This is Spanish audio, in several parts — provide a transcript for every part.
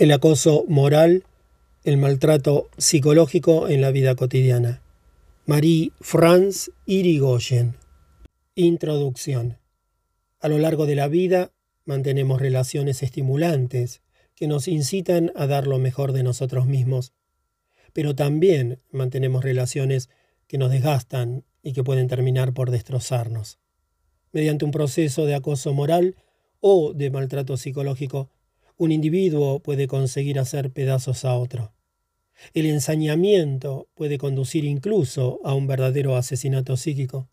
el acoso moral, el maltrato psicológico en la vida cotidiana. Marie-France Irigoyen. Introducción. A lo largo de la vida mantenemos relaciones estimulantes que nos incitan a dar lo mejor de nosotros mismos, pero también mantenemos relaciones que nos desgastan y que pueden terminar por destrozarnos. Mediante un proceso de acoso moral o de maltrato psicológico, un individuo puede conseguir hacer pedazos a otro. El ensañamiento puede conducir incluso a un verdadero asesinato psíquico.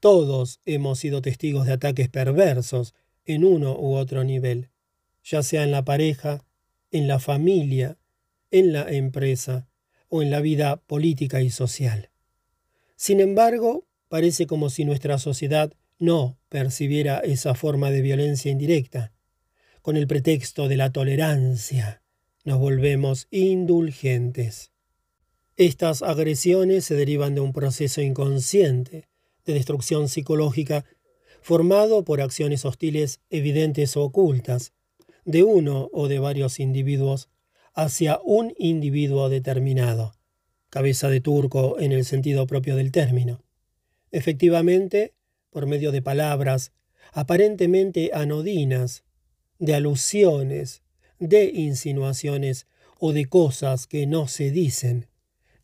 Todos hemos sido testigos de ataques perversos en uno u otro nivel, ya sea en la pareja, en la familia, en la empresa o en la vida política y social. Sin embargo, parece como si nuestra sociedad no percibiera esa forma de violencia indirecta con el pretexto de la tolerancia, nos volvemos indulgentes. Estas agresiones se derivan de un proceso inconsciente de destrucción psicológica formado por acciones hostiles evidentes o ocultas de uno o de varios individuos hacia un individuo determinado, cabeza de turco en el sentido propio del término. Efectivamente, por medio de palabras aparentemente anodinas, de alusiones, de insinuaciones o de cosas que no se dicen.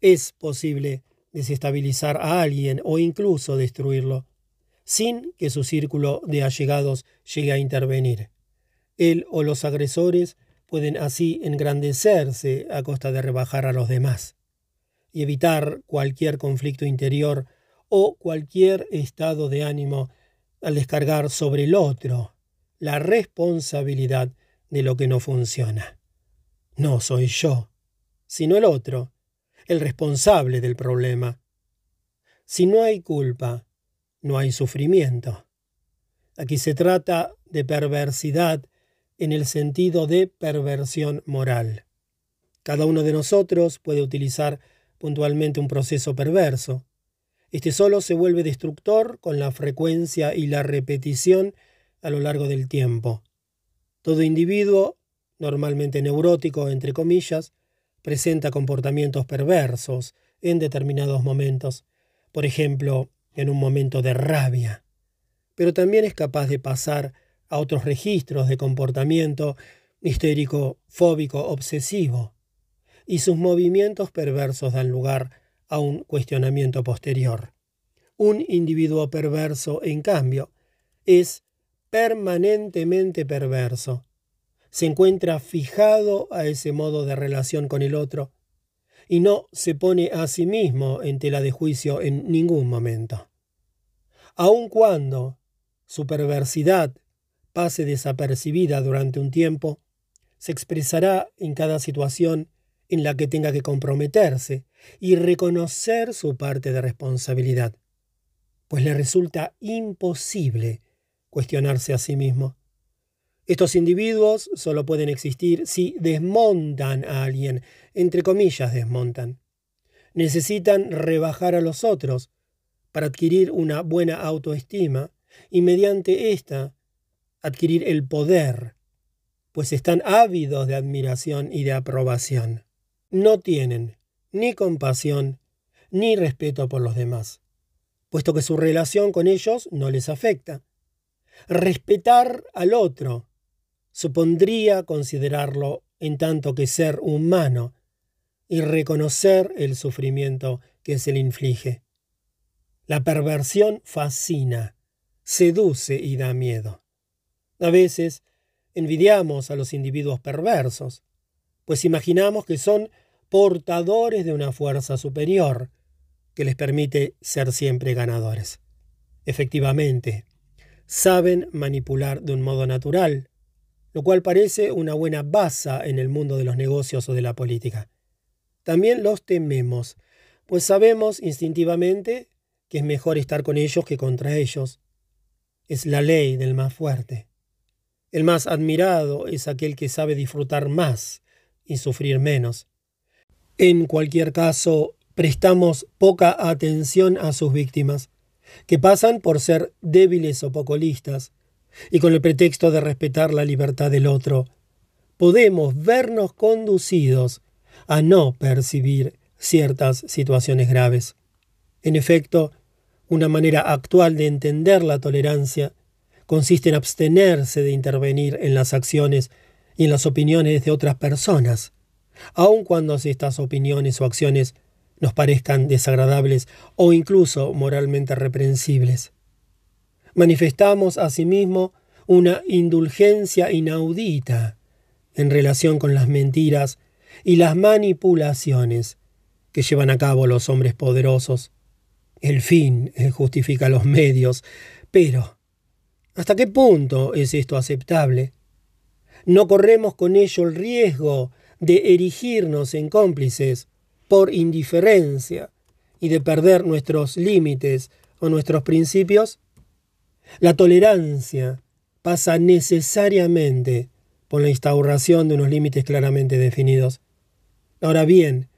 Es posible desestabilizar a alguien o incluso destruirlo, sin que su círculo de allegados llegue a intervenir. Él o los agresores pueden así engrandecerse a costa de rebajar a los demás y evitar cualquier conflicto interior o cualquier estado de ánimo al descargar sobre el otro la responsabilidad de lo que no funciona. No soy yo, sino el otro, el responsable del problema. Si no hay culpa, no hay sufrimiento. Aquí se trata de perversidad en el sentido de perversión moral. Cada uno de nosotros puede utilizar puntualmente un proceso perverso. Este solo se vuelve destructor con la frecuencia y la repetición a lo largo del tiempo. Todo individuo, normalmente neurótico, entre comillas, presenta comportamientos perversos en determinados momentos, por ejemplo, en un momento de rabia, pero también es capaz de pasar a otros registros de comportamiento histérico, fóbico, obsesivo, y sus movimientos perversos dan lugar a un cuestionamiento posterior. Un individuo perverso, en cambio, es permanentemente perverso. Se encuentra fijado a ese modo de relación con el otro y no se pone a sí mismo en tela de juicio en ningún momento. Aun cuando su perversidad pase desapercibida durante un tiempo, se expresará en cada situación en la que tenga que comprometerse y reconocer su parte de responsabilidad, pues le resulta imposible cuestionarse a sí mismo. Estos individuos solo pueden existir si desmontan a alguien, entre comillas desmontan. Necesitan rebajar a los otros para adquirir una buena autoestima y mediante esta adquirir el poder, pues están ávidos de admiración y de aprobación. No tienen ni compasión ni respeto por los demás, puesto que su relación con ellos no les afecta. Respetar al otro supondría considerarlo en tanto que ser humano y reconocer el sufrimiento que se le inflige. La perversión fascina, seduce y da miedo. A veces envidiamos a los individuos perversos, pues imaginamos que son portadores de una fuerza superior que les permite ser siempre ganadores. Efectivamente, saben manipular de un modo natural, lo cual parece una buena base en el mundo de los negocios o de la política. También los tememos, pues sabemos instintivamente que es mejor estar con ellos que contra ellos. Es la ley del más fuerte. El más admirado es aquel que sabe disfrutar más y sufrir menos. En cualquier caso, prestamos poca atención a sus víctimas que pasan por ser débiles o poco listas, y con el pretexto de respetar la libertad del otro, podemos vernos conducidos a no percibir ciertas situaciones graves. En efecto, una manera actual de entender la tolerancia consiste en abstenerse de intervenir en las acciones y en las opiniones de otras personas, aun cuando estas opiniones o acciones nos parezcan desagradables o incluso moralmente reprensibles. Manifestamos asimismo una indulgencia inaudita en relación con las mentiras y las manipulaciones que llevan a cabo los hombres poderosos. El fin justifica los medios, pero ¿hasta qué punto es esto aceptable? No corremos con ello el riesgo de erigirnos en cómplices por indiferencia y de perder nuestros límites o nuestros principios? La tolerancia pasa necesariamente por la instauración de unos límites claramente definidos. Ahora bien,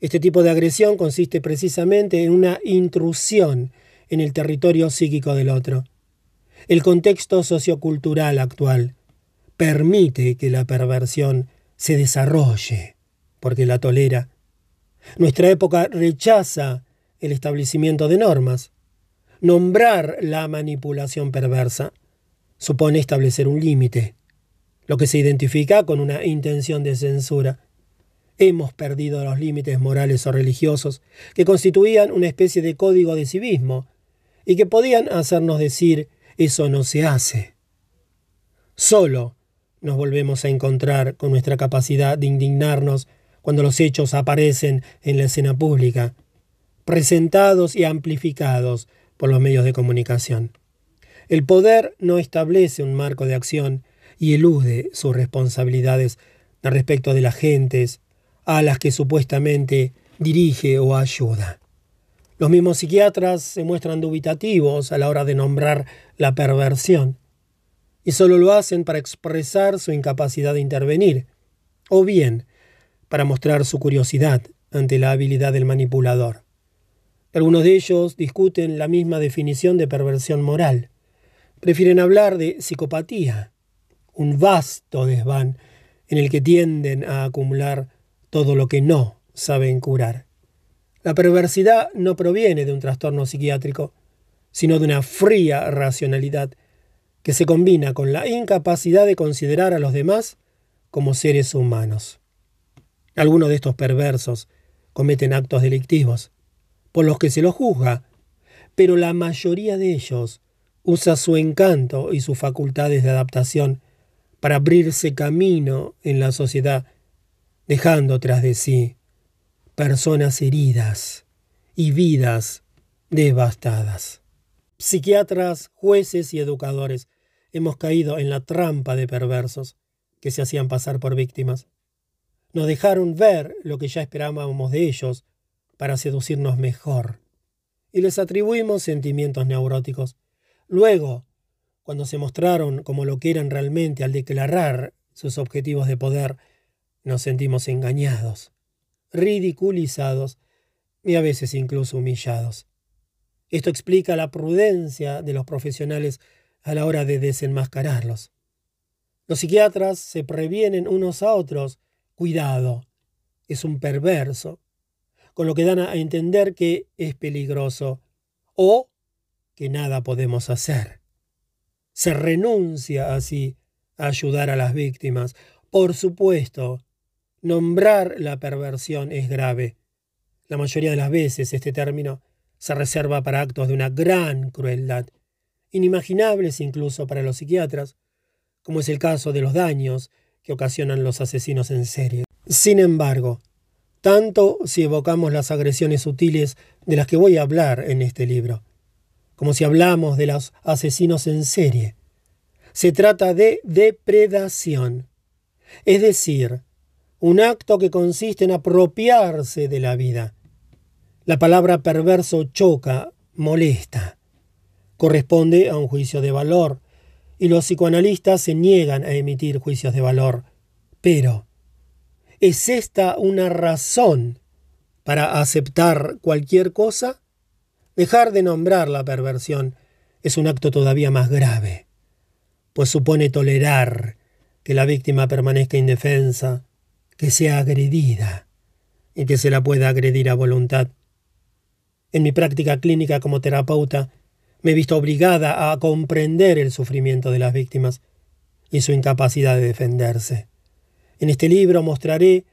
este tipo de agresión consiste precisamente en una intrusión en el territorio psíquico del otro. El contexto sociocultural actual permite que la perversión se desarrolle, porque la tolera. Nuestra época rechaza el establecimiento de normas. Nombrar la manipulación perversa supone establecer un límite, lo que se identifica con una intención de censura. Hemos perdido los límites morales o religiosos que constituían una especie de código de civismo y que podían hacernos decir eso no se hace. Solo nos volvemos a encontrar con nuestra capacidad de indignarnos cuando los hechos aparecen en la escena pública, presentados y amplificados por los medios de comunicación. El poder no establece un marco de acción y elude sus responsabilidades respecto de las gentes a las que supuestamente dirige o ayuda. Los mismos psiquiatras se muestran dubitativos a la hora de nombrar la perversión, y solo lo hacen para expresar su incapacidad de intervenir, o bien para mostrar su curiosidad ante la habilidad del manipulador. Algunos de ellos discuten la misma definición de perversión moral. Prefieren hablar de psicopatía, un vasto desván en el que tienden a acumular todo lo que no saben curar. La perversidad no proviene de un trastorno psiquiátrico, sino de una fría racionalidad que se combina con la incapacidad de considerar a los demás como seres humanos. Algunos de estos perversos cometen actos delictivos, por los que se los juzga, pero la mayoría de ellos usa su encanto y sus facultades de adaptación para abrirse camino en la sociedad dejando tras de sí personas heridas y vidas devastadas. Psiquiatras, jueces y educadores hemos caído en la trampa de perversos que se hacían pasar por víctimas. Nos dejaron ver lo que ya esperábamos de ellos para seducirnos mejor, y les atribuimos sentimientos neuróticos. Luego, cuando se mostraron como lo que eran realmente al declarar sus objetivos de poder, nos sentimos engañados, ridiculizados y a veces incluso humillados. Esto explica la prudencia de los profesionales a la hora de desenmascararlos. Los psiquiatras se previenen unos a otros. Cuidado, es un perverso, con lo que dan a entender que es peligroso o que nada podemos hacer. Se renuncia así a ayudar a las víctimas. Por supuesto, Nombrar la perversión es grave. La mayoría de las veces este término se reserva para actos de una gran crueldad, inimaginables incluso para los psiquiatras, como es el caso de los daños que ocasionan los asesinos en serie. Sin embargo, tanto si evocamos las agresiones sutiles de las que voy a hablar en este libro, como si hablamos de los asesinos en serie, se trata de depredación, es decir, un acto que consiste en apropiarse de la vida. La palabra perverso choca, molesta. Corresponde a un juicio de valor, y los psicoanalistas se niegan a emitir juicios de valor. Pero, ¿es esta una razón para aceptar cualquier cosa? Dejar de nombrar la perversión es un acto todavía más grave, pues supone tolerar que la víctima permanezca indefensa, que sea agredida y que se la pueda agredir a voluntad. En mi práctica clínica como terapeuta, me he visto obligada a comprender el sufrimiento de las víctimas y su incapacidad de defenderse. En este libro mostraré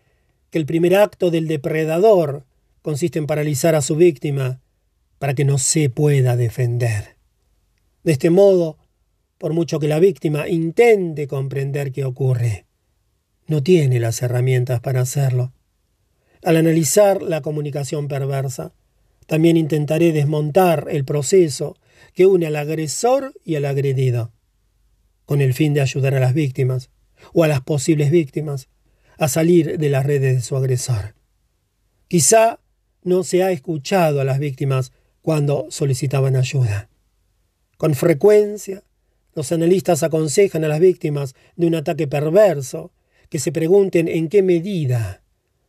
que el primer acto del depredador consiste en paralizar a su víctima para que no se pueda defender. De este modo, por mucho que la víctima intente comprender qué ocurre, no tiene las herramientas para hacerlo. Al analizar la comunicación perversa, también intentaré desmontar el proceso que une al agresor y al agredido, con el fin de ayudar a las víctimas o a las posibles víctimas a salir de las redes de su agresor. Quizá no se ha escuchado a las víctimas cuando solicitaban ayuda. Con frecuencia, los analistas aconsejan a las víctimas de un ataque perverso que se pregunten en qué medida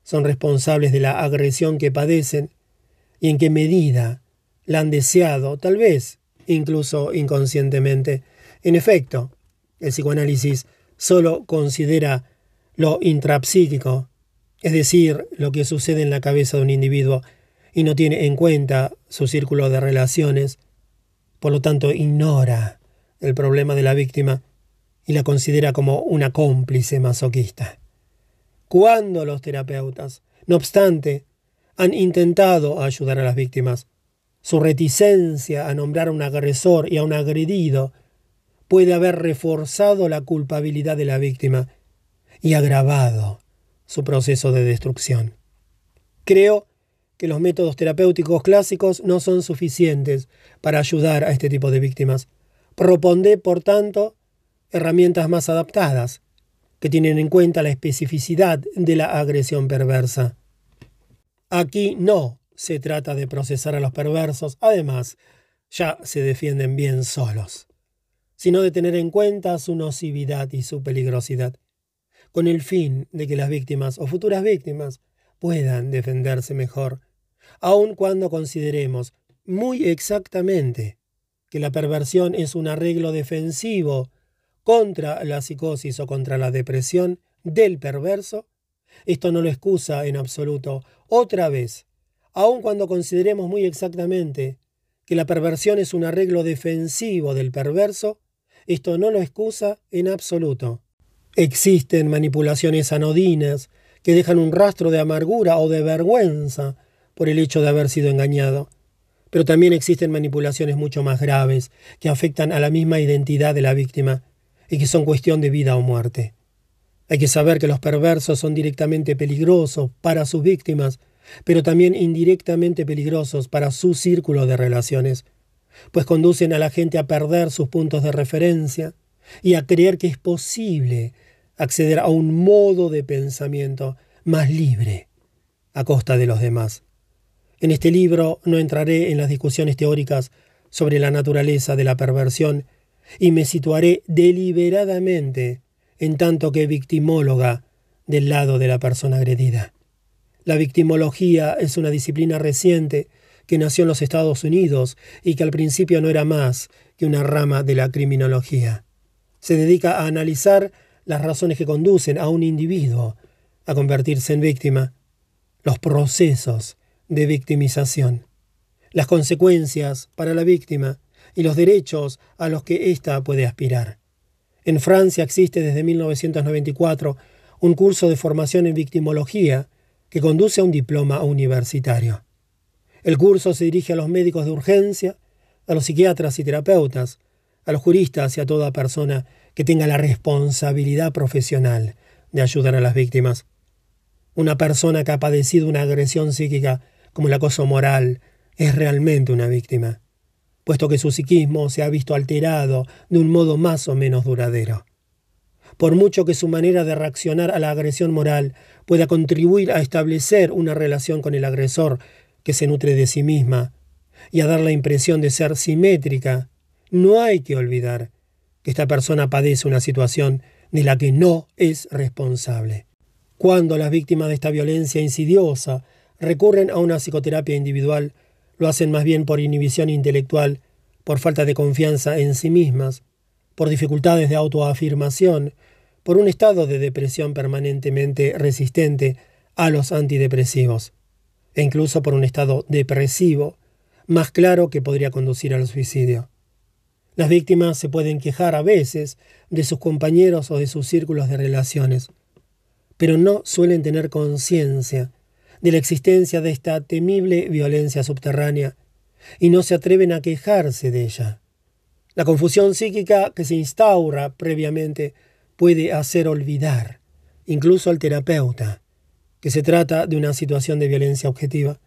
son responsables de la agresión que padecen y en qué medida la han deseado, tal vez incluso inconscientemente. En efecto, el psicoanálisis solo considera lo intrapsíquico, es decir, lo que sucede en la cabeza de un individuo, y no tiene en cuenta su círculo de relaciones, por lo tanto ignora el problema de la víctima y la considera como una cómplice masoquista. Cuando los terapeutas, no obstante, han intentado ayudar a las víctimas, su reticencia a nombrar a un agresor y a un agredido puede haber reforzado la culpabilidad de la víctima y agravado su proceso de destrucción. Creo que los métodos terapéuticos clásicos no son suficientes para ayudar a este tipo de víctimas. Propondré, por tanto, herramientas más adaptadas, que tienen en cuenta la especificidad de la agresión perversa. Aquí no se trata de procesar a los perversos, además, ya se defienden bien solos, sino de tener en cuenta su nocividad y su peligrosidad, con el fin de que las víctimas o futuras víctimas puedan defenderse mejor, aun cuando consideremos muy exactamente que la perversión es un arreglo defensivo contra la psicosis o contra la depresión del perverso, esto no lo excusa en absoluto. Otra vez, aun cuando consideremos muy exactamente que la perversión es un arreglo defensivo del perverso, esto no lo excusa en absoluto. Existen manipulaciones anodinas que dejan un rastro de amargura o de vergüenza por el hecho de haber sido engañado. Pero también existen manipulaciones mucho más graves que afectan a la misma identidad de la víctima y que son cuestión de vida o muerte. Hay que saber que los perversos son directamente peligrosos para sus víctimas, pero también indirectamente peligrosos para su círculo de relaciones, pues conducen a la gente a perder sus puntos de referencia y a creer que es posible acceder a un modo de pensamiento más libre a costa de los demás. En este libro no entraré en las discusiones teóricas sobre la naturaleza de la perversión y me situaré deliberadamente en tanto que victimóloga del lado de la persona agredida. La victimología es una disciplina reciente que nació en los Estados Unidos y que al principio no era más que una rama de la criminología. Se dedica a analizar las razones que conducen a un individuo a convertirse en víctima, los procesos de victimización, las consecuencias para la víctima y los derechos a los que ésta puede aspirar. En Francia existe desde 1994 un curso de formación en victimología que conduce a un diploma universitario. El curso se dirige a los médicos de urgencia, a los psiquiatras y terapeutas, a los juristas y a toda persona que tenga la responsabilidad profesional de ayudar a las víctimas. Una persona que ha padecido una agresión psíquica como el acoso moral es realmente una víctima puesto que su psiquismo se ha visto alterado de un modo más o menos duradero. Por mucho que su manera de reaccionar a la agresión moral pueda contribuir a establecer una relación con el agresor que se nutre de sí misma y a dar la impresión de ser simétrica, no hay que olvidar que esta persona padece una situación de la que no es responsable. Cuando las víctimas de esta violencia insidiosa recurren a una psicoterapia individual, lo hacen más bien por inhibición intelectual, por falta de confianza en sí mismas, por dificultades de autoafirmación, por un estado de depresión permanentemente resistente a los antidepresivos, e incluso por un estado depresivo más claro que podría conducir al suicidio. Las víctimas se pueden quejar a veces de sus compañeros o de sus círculos de relaciones, pero no suelen tener conciencia de la existencia de esta temible violencia subterránea y no se atreven a quejarse de ella. La confusión psíquica que se instaura previamente puede hacer olvidar, incluso al terapeuta, que se trata de una situación de violencia objetiva.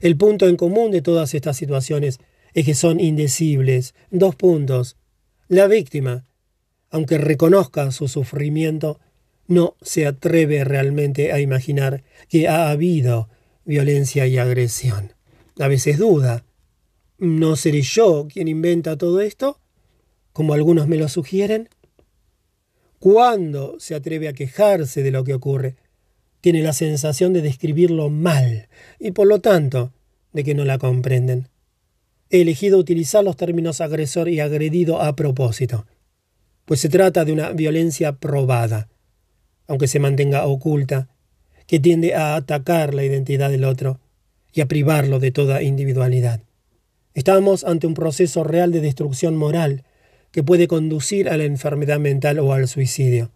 El punto en común de todas estas situaciones es que son indecibles. Dos puntos. La víctima, aunque reconozca su sufrimiento, no se atreve realmente a imaginar que ha habido violencia y agresión. A veces duda. ¿No seré yo quien inventa todo esto? Como algunos me lo sugieren. ¿Cuándo se atreve a quejarse de lo que ocurre? Tiene la sensación de describirlo mal y por lo tanto de que no la comprenden. He elegido utilizar los términos agresor y agredido a propósito, pues se trata de una violencia probada aunque se mantenga oculta, que tiende a atacar la identidad del otro y a privarlo de toda individualidad. Estamos ante un proceso real de destrucción moral que puede conducir a la enfermedad mental o al suicidio.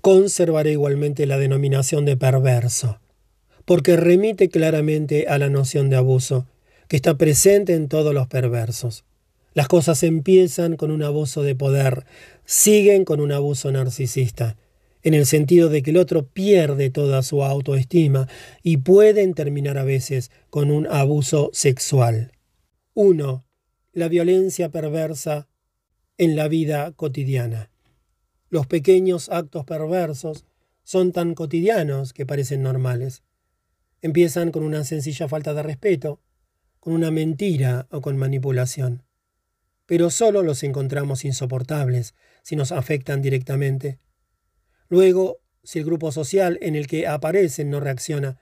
Conservaré igualmente la denominación de perverso, porque remite claramente a la noción de abuso, que está presente en todos los perversos. Las cosas empiezan con un abuso de poder, siguen con un abuso narcisista, en el sentido de que el otro pierde toda su autoestima y pueden terminar a veces con un abuso sexual. 1. La violencia perversa en la vida cotidiana. Los pequeños actos perversos son tan cotidianos que parecen normales. Empiezan con una sencilla falta de respeto, con una mentira o con manipulación. Pero solo los encontramos insoportables si nos afectan directamente. Luego, si el grupo social en el que aparecen no reacciona,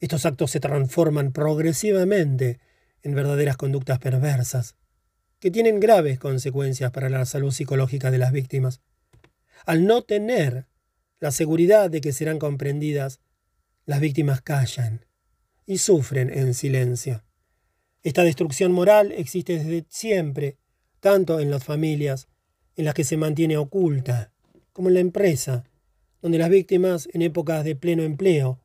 estos actos se transforman progresivamente en verdaderas conductas perversas, que tienen graves consecuencias para la salud psicológica de las víctimas. Al no tener la seguridad de que serán comprendidas, las víctimas callan y sufren en silencio. Esta destrucción moral existe desde siempre, tanto en las familias, en las que se mantiene oculta, como en la empresa, donde las víctimas en épocas de pleno empleo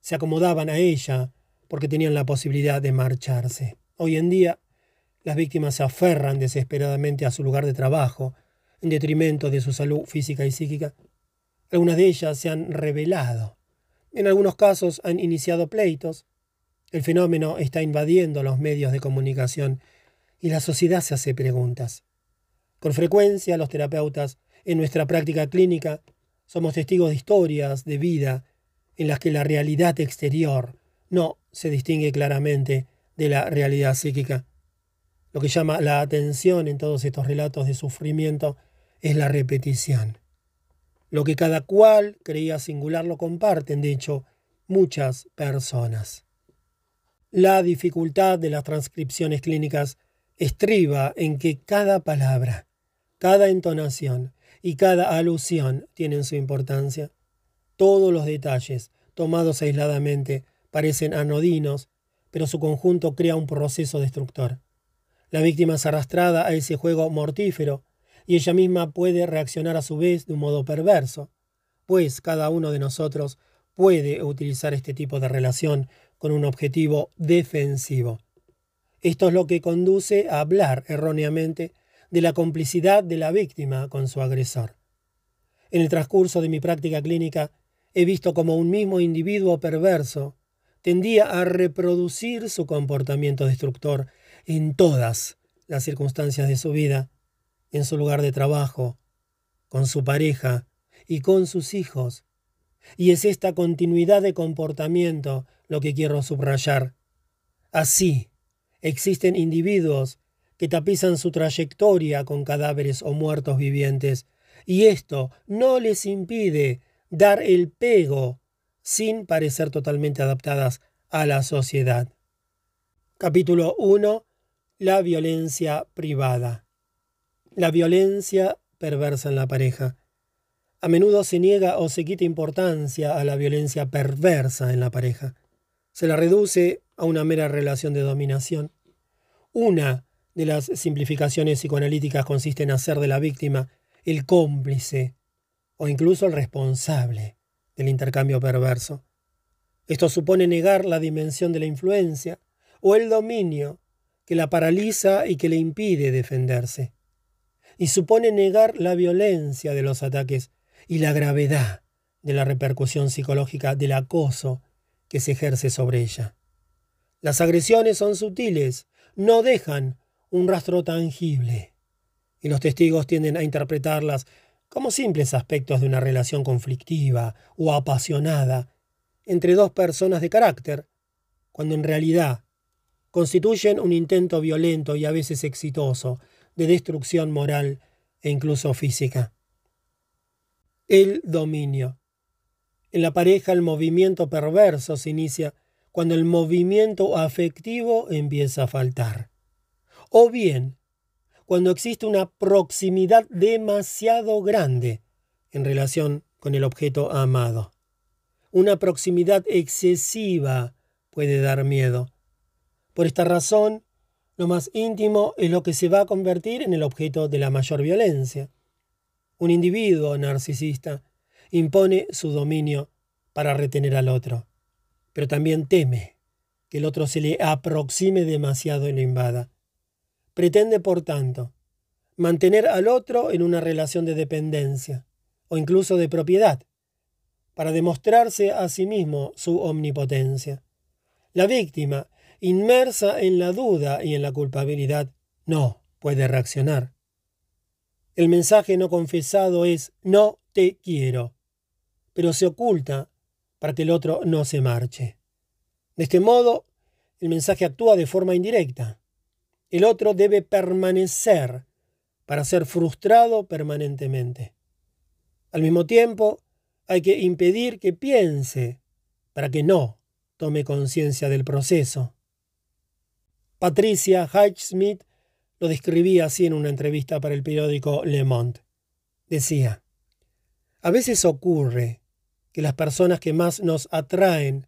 se acomodaban a ella porque tenían la posibilidad de marcharse. Hoy en día, las víctimas se aferran desesperadamente a su lugar de trabajo, en detrimento de su salud física y psíquica. Algunas de ellas se han revelado. En algunos casos han iniciado pleitos. El fenómeno está invadiendo los medios de comunicación y la sociedad se hace preguntas. Con frecuencia los terapeutas en nuestra práctica clínica somos testigos de historias de vida en las que la realidad exterior no se distingue claramente de la realidad psíquica. Lo que llama la atención en todos estos relatos de sufrimiento es la repetición. Lo que cada cual creía singular lo comparten, de hecho, muchas personas. La dificultad de las transcripciones clínicas estriba en que cada palabra, cada entonación, y cada alusión tiene su importancia. Todos los detalles, tomados aisladamente, parecen anodinos, pero su conjunto crea un proceso destructor. La víctima es arrastrada a ese juego mortífero, y ella misma puede reaccionar a su vez de un modo perverso, pues cada uno de nosotros puede utilizar este tipo de relación con un objetivo defensivo. Esto es lo que conduce a hablar erróneamente de la complicidad de la víctima con su agresor. En el transcurso de mi práctica clínica he visto como un mismo individuo perverso tendía a reproducir su comportamiento destructor en todas las circunstancias de su vida, en su lugar de trabajo, con su pareja y con sus hijos. Y es esta continuidad de comportamiento lo que quiero subrayar. Así, existen individuos que tapizan su trayectoria con cadáveres o muertos vivientes, y esto no les impide dar el pego sin parecer totalmente adaptadas a la sociedad. Capítulo 1. La violencia privada. La violencia perversa en la pareja. A menudo se niega o se quita importancia a la violencia perversa en la pareja. Se la reduce a una mera relación de dominación. Una de las simplificaciones psicoanalíticas consiste en hacer de la víctima el cómplice o incluso el responsable del intercambio perverso. Esto supone negar la dimensión de la influencia o el dominio que la paraliza y que le impide defenderse. Y supone negar la violencia de los ataques y la gravedad de la repercusión psicológica del acoso que se ejerce sobre ella. Las agresiones son sutiles, no dejan un rastro tangible, y los testigos tienden a interpretarlas como simples aspectos de una relación conflictiva o apasionada entre dos personas de carácter, cuando en realidad constituyen un intento violento y a veces exitoso de destrucción moral e incluso física el dominio. En la pareja el movimiento perverso se inicia cuando el movimiento afectivo empieza a faltar. O bien, cuando existe una proximidad demasiado grande en relación con el objeto amado. Una proximidad excesiva puede dar miedo. Por esta razón, lo más íntimo es lo que se va a convertir en el objeto de la mayor violencia. Un individuo narcisista impone su dominio para retener al otro, pero también teme que el otro se le aproxime demasiado y lo invada. Pretende, por tanto, mantener al otro en una relación de dependencia o incluso de propiedad, para demostrarse a sí mismo su omnipotencia. La víctima, inmersa en la duda y en la culpabilidad, no puede reaccionar. El mensaje no confesado es no te quiero, pero se oculta para que el otro no se marche. De este modo, el mensaje actúa de forma indirecta. El otro debe permanecer para ser frustrado permanentemente. Al mismo tiempo, hay que impedir que piense para que no tome conciencia del proceso. Patricia Smith lo describía así en una entrevista para el periódico Le Monde. Decía, a veces ocurre que las personas que más nos atraen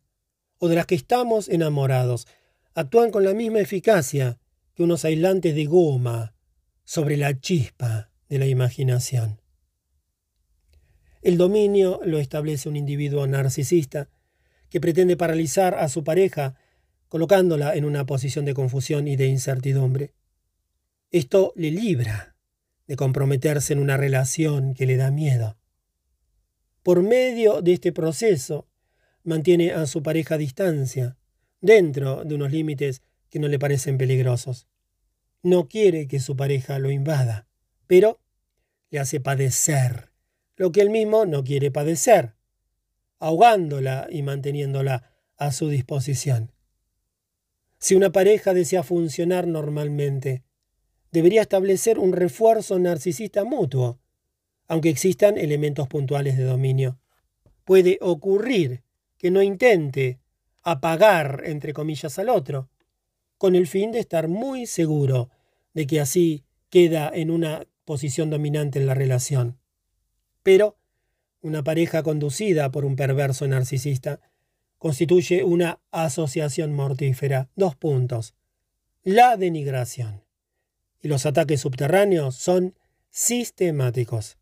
o de las que estamos enamorados actúan con la misma eficacia que unos aislantes de goma sobre la chispa de la imaginación. El dominio lo establece un individuo narcisista que pretende paralizar a su pareja colocándola en una posición de confusión y de incertidumbre. Esto le libra de comprometerse en una relación que le da miedo. Por medio de este proceso, mantiene a su pareja a distancia, dentro de unos límites que no le parecen peligrosos. No quiere que su pareja lo invada, pero le hace padecer lo que él mismo no quiere padecer, ahogándola y manteniéndola a su disposición. Si una pareja desea funcionar normalmente, debería establecer un refuerzo narcisista mutuo, aunque existan elementos puntuales de dominio. Puede ocurrir que no intente apagar, entre comillas, al otro, con el fin de estar muy seguro de que así queda en una posición dominante en la relación. Pero una pareja conducida por un perverso narcisista constituye una asociación mortífera. Dos puntos. La denigración y los ataques subterráneos son sistemáticos.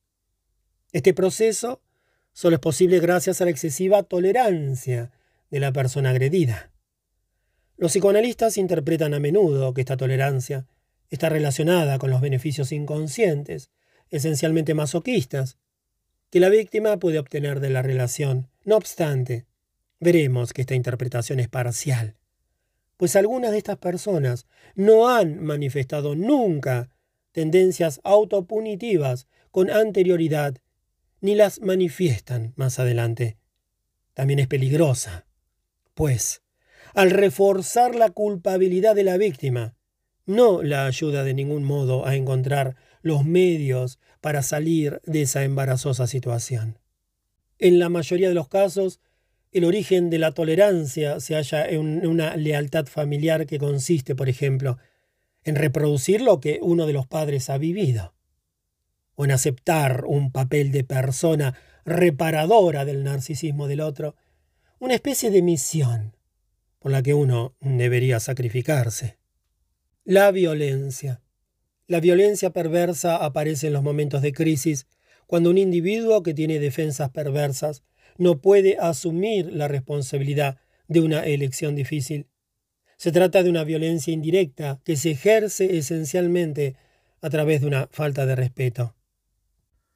Este proceso solo es posible gracias a la excesiva tolerancia de la persona agredida. Los psicoanalistas interpretan a menudo que esta tolerancia está relacionada con los beneficios inconscientes, esencialmente masoquistas, que la víctima puede obtener de la relación. No obstante, veremos que esta interpretación es parcial pues algunas de estas personas no han manifestado nunca tendencias autopunitivas con anterioridad, ni las manifiestan más adelante. También es peligrosa, pues, al reforzar la culpabilidad de la víctima, no la ayuda de ningún modo a encontrar los medios para salir de esa embarazosa situación. En la mayoría de los casos, el origen de la tolerancia se halla en una lealtad familiar que consiste, por ejemplo, en reproducir lo que uno de los padres ha vivido. o en aceptar un papel de persona reparadora del narcisismo del otro, una especie de misión por la que uno debería sacrificarse. La violencia. La violencia perversa aparece en los momentos de crisis, cuando un individuo que tiene defensas perversas no puede asumir la responsabilidad de una elección difícil. Se trata de una violencia indirecta que se ejerce esencialmente a través de una falta de respeto.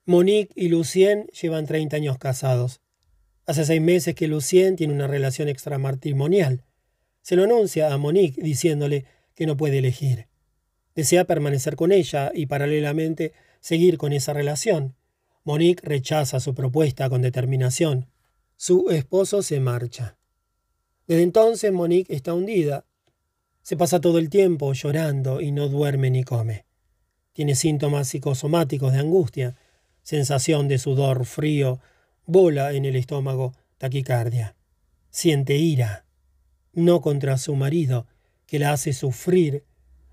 Monique y Lucien llevan 30 años casados. Hace seis meses que Lucien tiene una relación extramatrimonial. Se lo anuncia a Monique diciéndole que no puede elegir. Desea permanecer con ella y paralelamente seguir con esa relación. Monique rechaza su propuesta con determinación. Su esposo se marcha. Desde entonces Monique está hundida. Se pasa todo el tiempo llorando y no duerme ni come. Tiene síntomas psicosomáticos de angustia sensación de sudor frío, bola en el estómago, taquicardia. Siente ira, no contra su marido, que la hace sufrir,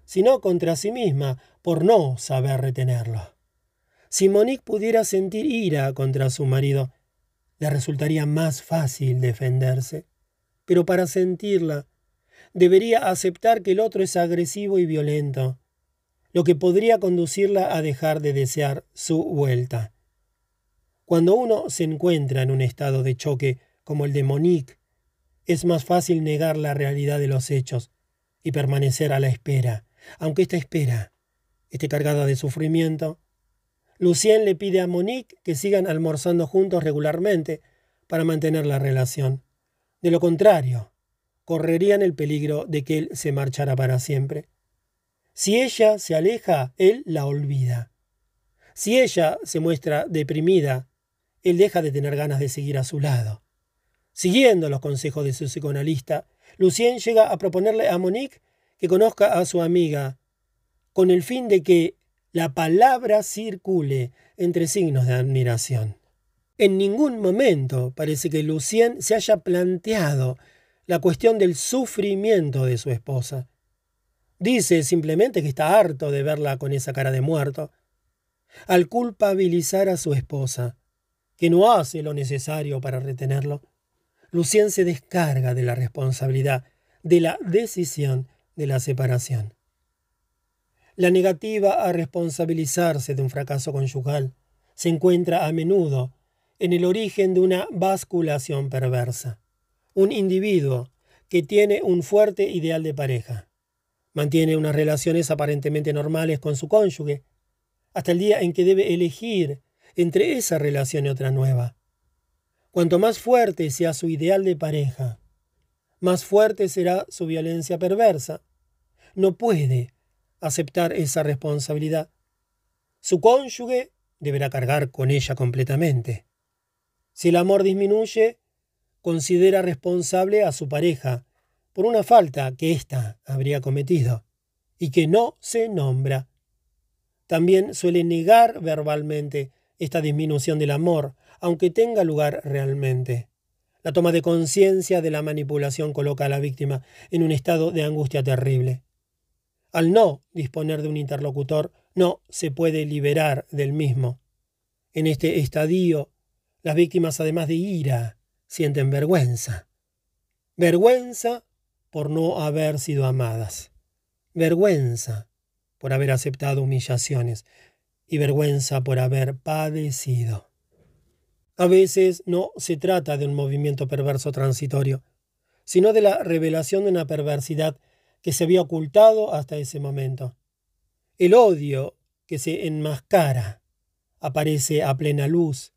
sino contra sí misma por no saber retenerlo. Si Monique pudiera sentir ira contra su marido, le resultaría más fácil defenderse. Pero para sentirla, debería aceptar que el otro es agresivo y violento, lo que podría conducirla a dejar de desear su vuelta. Cuando uno se encuentra en un estado de choque como el de Monique, es más fácil negar la realidad de los hechos y permanecer a la espera, aunque esta espera esté cargada de sufrimiento. Lucien le pide a Monique que sigan almorzando juntos regularmente para mantener la relación. De lo contrario, correrían el peligro de que él se marchara para siempre. Si ella se aleja, él la olvida. Si ella se muestra deprimida, él deja de tener ganas de seguir a su lado. Siguiendo los consejos de su psicoanalista, Lucien llega a proponerle a Monique que conozca a su amiga, con el fin de que la palabra circule entre signos de admiración. En ningún momento parece que Lucien se haya planteado la cuestión del sufrimiento de su esposa. Dice simplemente que está harto de verla con esa cara de muerto. Al culpabilizar a su esposa, que no hace lo necesario para retenerlo, Lucien se descarga de la responsabilidad, de la decisión de la separación. La negativa a responsabilizarse de un fracaso conyugal se encuentra a menudo en el origen de una basculación perversa. Un individuo que tiene un fuerte ideal de pareja, Mantiene unas relaciones aparentemente normales con su cónyuge, hasta el día en que debe elegir entre esa relación y otra nueva. Cuanto más fuerte sea su ideal de pareja, más fuerte será su violencia perversa. No puede aceptar esa responsabilidad. Su cónyuge deberá cargar con ella completamente. Si el amor disminuye, considera responsable a su pareja por una falta que ésta habría cometido y que no se nombra. También suele negar verbalmente esta disminución del amor, aunque tenga lugar realmente. La toma de conciencia de la manipulación coloca a la víctima en un estado de angustia terrible. Al no disponer de un interlocutor, no se puede liberar del mismo. En este estadio, las víctimas, además de ira, sienten vergüenza. Vergüenza por no haber sido amadas, vergüenza por haber aceptado humillaciones y vergüenza por haber padecido. A veces no se trata de un movimiento perverso transitorio, sino de la revelación de una perversidad que se había ocultado hasta ese momento. El odio que se enmascara aparece a plena luz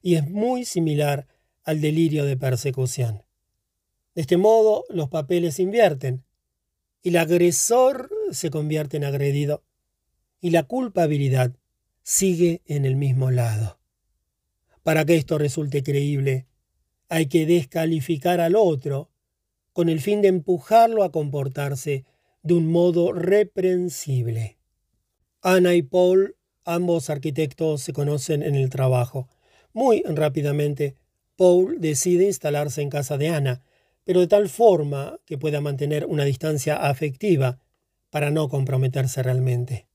y es muy similar al delirio de persecución. De este modo los papeles se invierten el agresor se convierte en agredido y la culpabilidad sigue en el mismo lado. Para que esto resulte creíble, hay que descalificar al otro con el fin de empujarlo a comportarse de un modo reprensible. Ana y Paul, ambos arquitectos, se conocen en el trabajo. Muy rápidamente, Paul decide instalarse en casa de Ana, pero de tal forma que pueda mantener una distancia afectiva para no comprometerse realmente.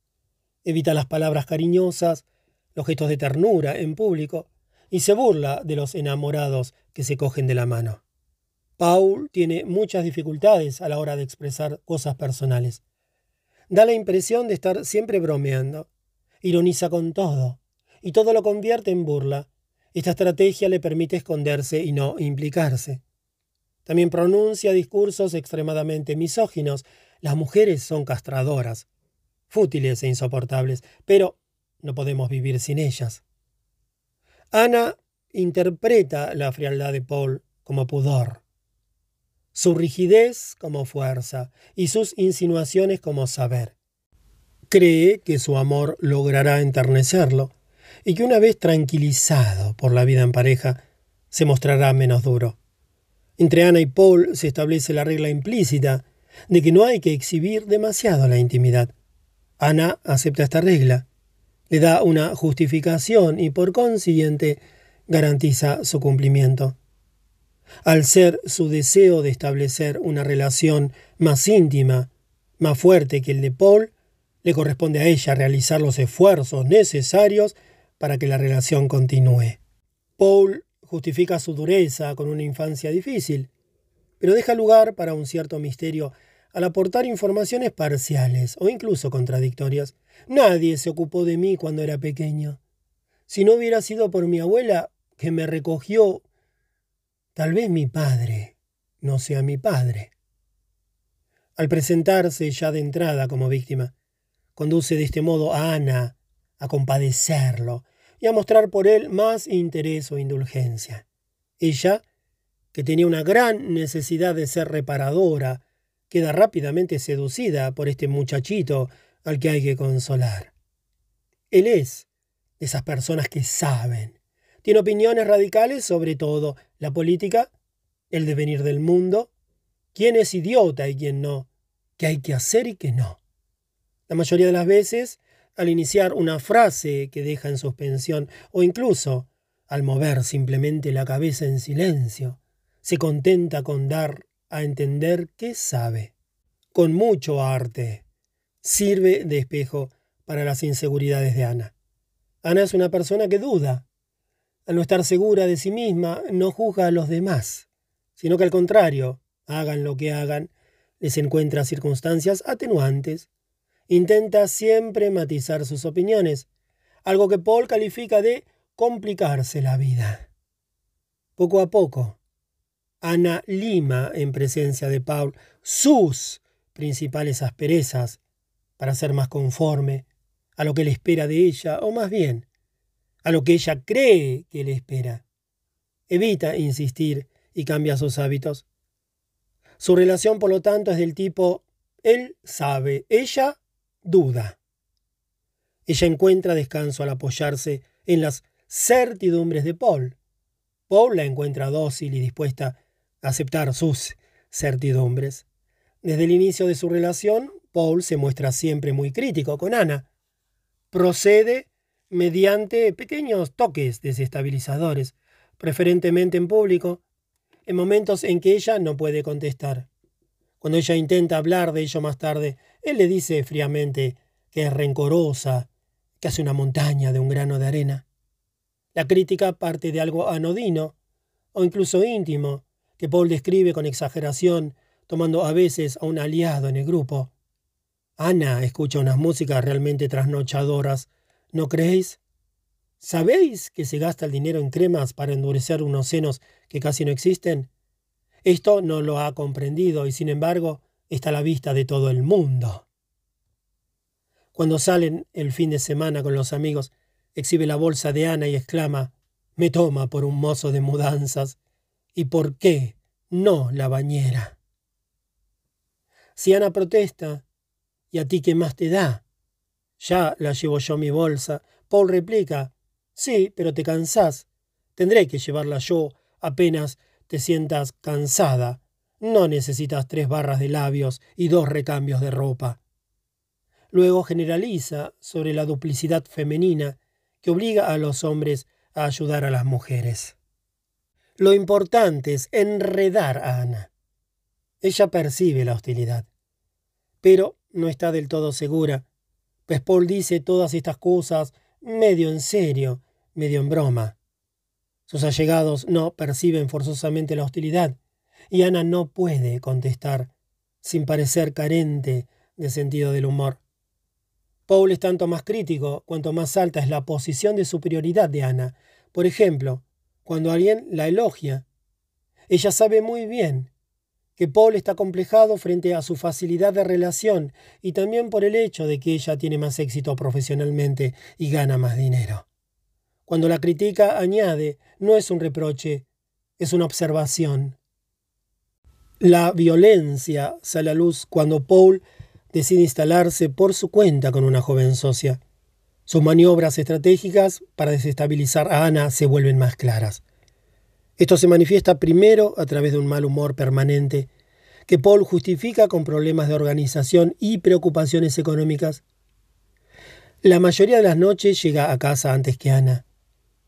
Evita las palabras cariñosas, los gestos de ternura en público y se burla de los enamorados que se cogen de la mano. Paul tiene muchas dificultades a la hora de expresar cosas personales. Da la impresión de estar siempre bromeando. Ironiza con todo, y todo lo convierte en burla. Esta estrategia le permite esconderse y no implicarse. También pronuncia discursos extremadamente misóginos. Las mujeres son castradoras, fútiles e insoportables, pero no podemos vivir sin ellas. Ana interpreta la frialdad de Paul como pudor su rigidez como fuerza y sus insinuaciones como saber. Cree que su amor logrará enternecerlo y que una vez tranquilizado por la vida en pareja, se mostrará menos duro. Entre Ana y Paul se establece la regla implícita de que no hay que exhibir demasiado la intimidad. Ana acepta esta regla, le da una justificación y por consiguiente garantiza su cumplimiento. Al ser su deseo de establecer una relación más íntima, más fuerte que el de Paul, le corresponde a ella realizar los esfuerzos necesarios para que la relación continúe. Paul justifica su dureza con una infancia difícil, pero deja lugar para un cierto misterio al aportar informaciones parciales o incluso contradictorias. Nadie se ocupó de mí cuando era pequeño. Si no hubiera sido por mi abuela, que me recogió Tal vez mi padre no sea mi padre. Al presentarse ya de entrada como víctima, conduce de este modo a Ana a compadecerlo y a mostrar por él más interés o indulgencia. Ella, que tenía una gran necesidad de ser reparadora, queda rápidamente seducida por este muchachito al que hay que consolar. Él es de esas personas que saben, tiene opiniones radicales sobre todo la política, el devenir del mundo, quién es idiota y quién no, qué hay que hacer y qué no. La mayoría de las veces, al iniciar una frase que deja en suspensión o incluso al mover simplemente la cabeza en silencio, se contenta con dar a entender que sabe. Con mucho arte. Sirve de espejo para las inseguridades de Ana. Ana es una persona que duda, al no estar segura de sí misma, no juzga a los demás, sino que al contrario, hagan lo que hagan, les encuentra circunstancias atenuantes. Intenta siempre matizar sus opiniones, algo que Paul califica de complicarse la vida. Poco a poco, Ana lima en presencia de Paul sus principales asperezas para ser más conforme a lo que le espera de ella, o más bien, a lo que ella cree que le espera. Evita insistir y cambia sus hábitos. Su relación, por lo tanto, es del tipo él sabe, ella duda. Ella encuentra descanso al apoyarse en las certidumbres de Paul. Paul la encuentra dócil y dispuesta a aceptar sus certidumbres. Desde el inicio de su relación, Paul se muestra siempre muy crítico con Ana. Procede mediante pequeños toques desestabilizadores, preferentemente en público, en momentos en que ella no puede contestar. Cuando ella intenta hablar de ello más tarde, él le dice fríamente que es rencorosa, que hace una montaña de un grano de arena. La crítica parte de algo anodino, o incluso íntimo, que Paul describe con exageración, tomando a veces a un aliado en el grupo. Ana escucha unas músicas realmente trasnochadoras ¿No creéis? ¿Sabéis que se gasta el dinero en cremas para endurecer unos senos que casi no existen? Esto no lo ha comprendido y sin embargo está a la vista de todo el mundo. Cuando salen el fin de semana con los amigos, exhibe la bolsa de Ana y exclama Me toma por un mozo de mudanzas. ¿Y por qué no la bañera? Si Ana protesta, ¿y a ti qué más te da? Ya la llevo yo mi bolsa. Paul replica, sí, pero te cansás. Tendré que llevarla yo apenas te sientas cansada. No necesitas tres barras de labios y dos recambios de ropa. Luego generaliza sobre la duplicidad femenina que obliga a los hombres a ayudar a las mujeres. Lo importante es enredar a Ana. Ella percibe la hostilidad, pero no está del todo segura pues Paul dice todas estas cosas medio en serio, medio en broma. Sus allegados no perciben forzosamente la hostilidad, y Ana no puede contestar sin parecer carente de sentido del humor. Paul es tanto más crítico cuanto más alta es la posición de superioridad de Ana. Por ejemplo, cuando alguien la elogia. Ella sabe muy bien que Paul está complejado frente a su facilidad de relación y también por el hecho de que ella tiene más éxito profesionalmente y gana más dinero. Cuando la critica, añade, no es un reproche, es una observación. La violencia sale a luz cuando Paul decide instalarse por su cuenta con una joven socia. Sus maniobras estratégicas para desestabilizar a Ana se vuelven más claras. Esto se manifiesta primero a través de un mal humor permanente que Paul justifica con problemas de organización y preocupaciones económicas. La mayoría de las noches llega a casa antes que Ana.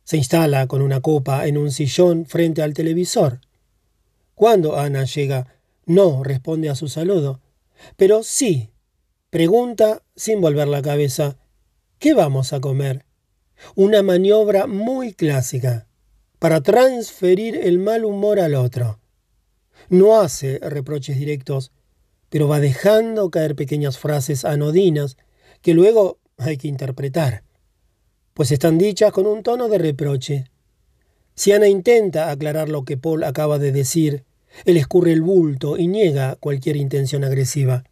Se instala con una copa en un sillón frente al televisor. Cuando Ana llega, no responde a su saludo, pero sí pregunta sin volver la cabeza, ¿qué vamos a comer? Una maniobra muy clásica para transferir el mal humor al otro. No hace reproches directos, pero va dejando caer pequeñas frases anodinas que luego hay que interpretar, pues están dichas con un tono de reproche. Si Ana intenta aclarar lo que Paul acaba de decir, él escurre el bulto y niega cualquier intención agresiva.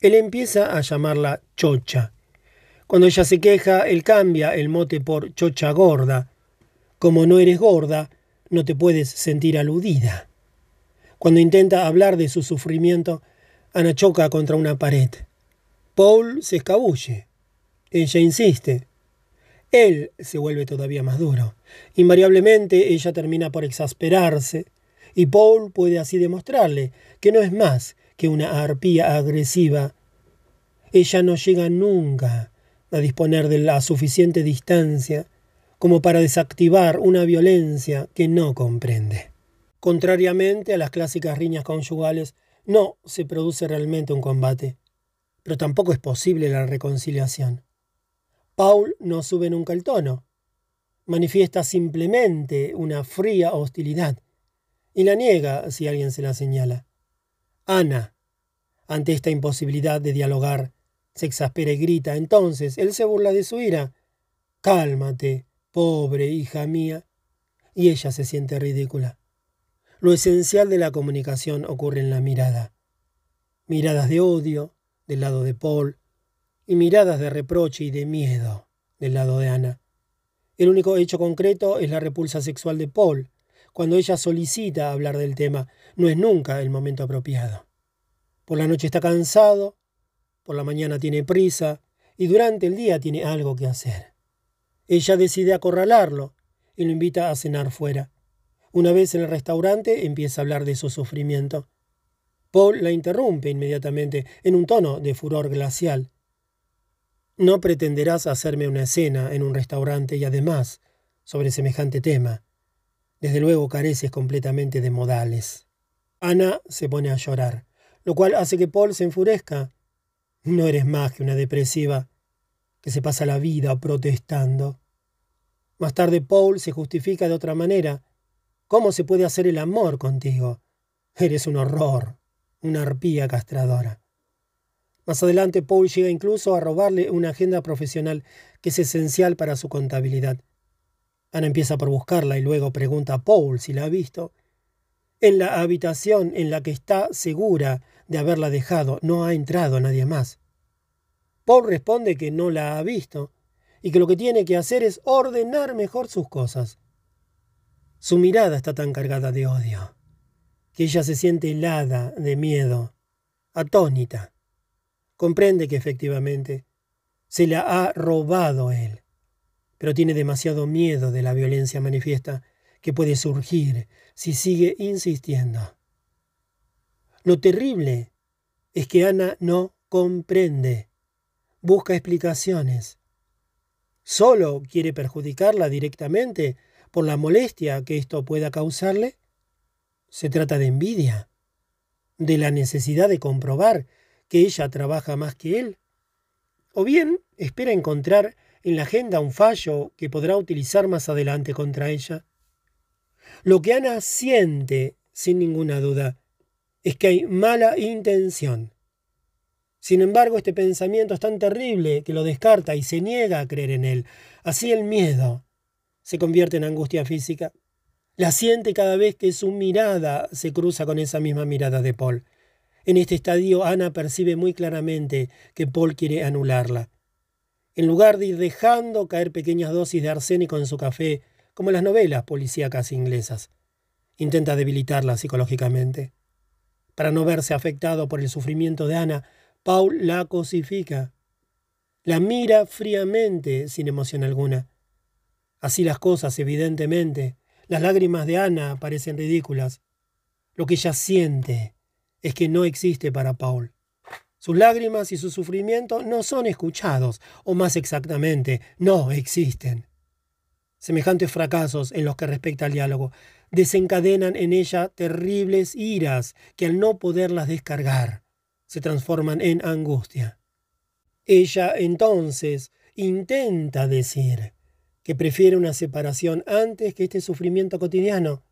Él empieza a llamarla chocha. Cuando ella se queja, él cambia el mote por chocha gorda, como no eres gorda, no te puedes sentir aludida. Cuando intenta hablar de su sufrimiento, Ana choca contra una pared. Paul se escabulle. Ella insiste. Él se vuelve todavía más duro. Invariablemente ella termina por exasperarse, y Paul puede así demostrarle que no es más que una arpía agresiva. Ella no llega nunca a disponer de la suficiente distancia como para desactivar una violencia que no comprende. Contrariamente a las clásicas riñas conyugales, no se produce realmente un combate, pero tampoco es posible la reconciliación. Paul no sube nunca el tono, manifiesta simplemente una fría hostilidad y la niega si alguien se la señala. Ana, ante esta imposibilidad de dialogar, se exaspera y grita. Entonces él se burla de su ira. Cálmate, Pobre hija mía. Y ella se siente ridícula. Lo esencial de la comunicación ocurre en la mirada. Miradas de odio del lado de Paul y miradas de reproche y de miedo del lado de Ana. El único hecho concreto es la repulsa sexual de Paul. Cuando ella solicita hablar del tema, no es nunca el momento apropiado. Por la noche está cansado, por la mañana tiene prisa y durante el día tiene algo que hacer. Ella decide acorralarlo y lo invita a cenar fuera. Una vez en el restaurante empieza a hablar de su sufrimiento. Paul la interrumpe inmediatamente en un tono de furor glacial. No pretenderás hacerme una escena en un restaurante y además sobre semejante tema. Desde luego careces completamente de modales. Ana se pone a llorar, lo cual hace que Paul se enfurezca. No eres más que una depresiva que se pasa la vida protestando. Más tarde Paul se justifica de otra manera. ¿Cómo se puede hacer el amor contigo? Eres un horror, una arpía castradora. Más adelante Paul llega incluso a robarle una agenda profesional que es esencial para su contabilidad. Ana empieza por buscarla y luego pregunta a Paul si la ha visto. En la habitación en la que está segura de haberla dejado no ha entrado nadie más. Paul responde que no la ha visto y que lo que tiene que hacer es ordenar mejor sus cosas. Su mirada está tan cargada de odio, que ella se siente helada de miedo, atónita. Comprende que efectivamente se la ha robado él, pero tiene demasiado miedo de la violencia manifiesta que puede surgir si sigue insistiendo. Lo terrible es que Ana no comprende, busca explicaciones, solo quiere perjudicarla directamente por la molestia que esto pueda causarle? Se trata de envidia, de la necesidad de comprobar que ella trabaja más que él. O bien espera encontrar en la agenda un fallo que podrá utilizar más adelante contra ella. Lo que Ana siente, sin ninguna duda, es que hay mala intención. Sin embargo, este pensamiento es tan terrible que lo descarta y se niega a creer en él. Así el miedo se convierte en angustia física. La siente cada vez que su mirada se cruza con esa misma mirada de Paul. En este estadio, Ana percibe muy claramente que Paul quiere anularla. En lugar de ir dejando caer pequeñas dosis de arsénico en su café, como las novelas policíacas inglesas, intenta debilitarla psicológicamente. Para no verse afectado por el sufrimiento de Ana, Paul la cosifica. La mira fríamente, sin emoción alguna. Así las cosas, evidentemente. Las lágrimas de Ana parecen ridículas. Lo que ella siente es que no existe para Paul. Sus lágrimas y su sufrimiento no son escuchados, o más exactamente, no existen. Semejantes fracasos en los que respecta al diálogo desencadenan en ella terribles iras que al no poderlas descargar se transforman en angustia. Ella entonces intenta decir que prefiere una separación antes que este sufrimiento cotidiano.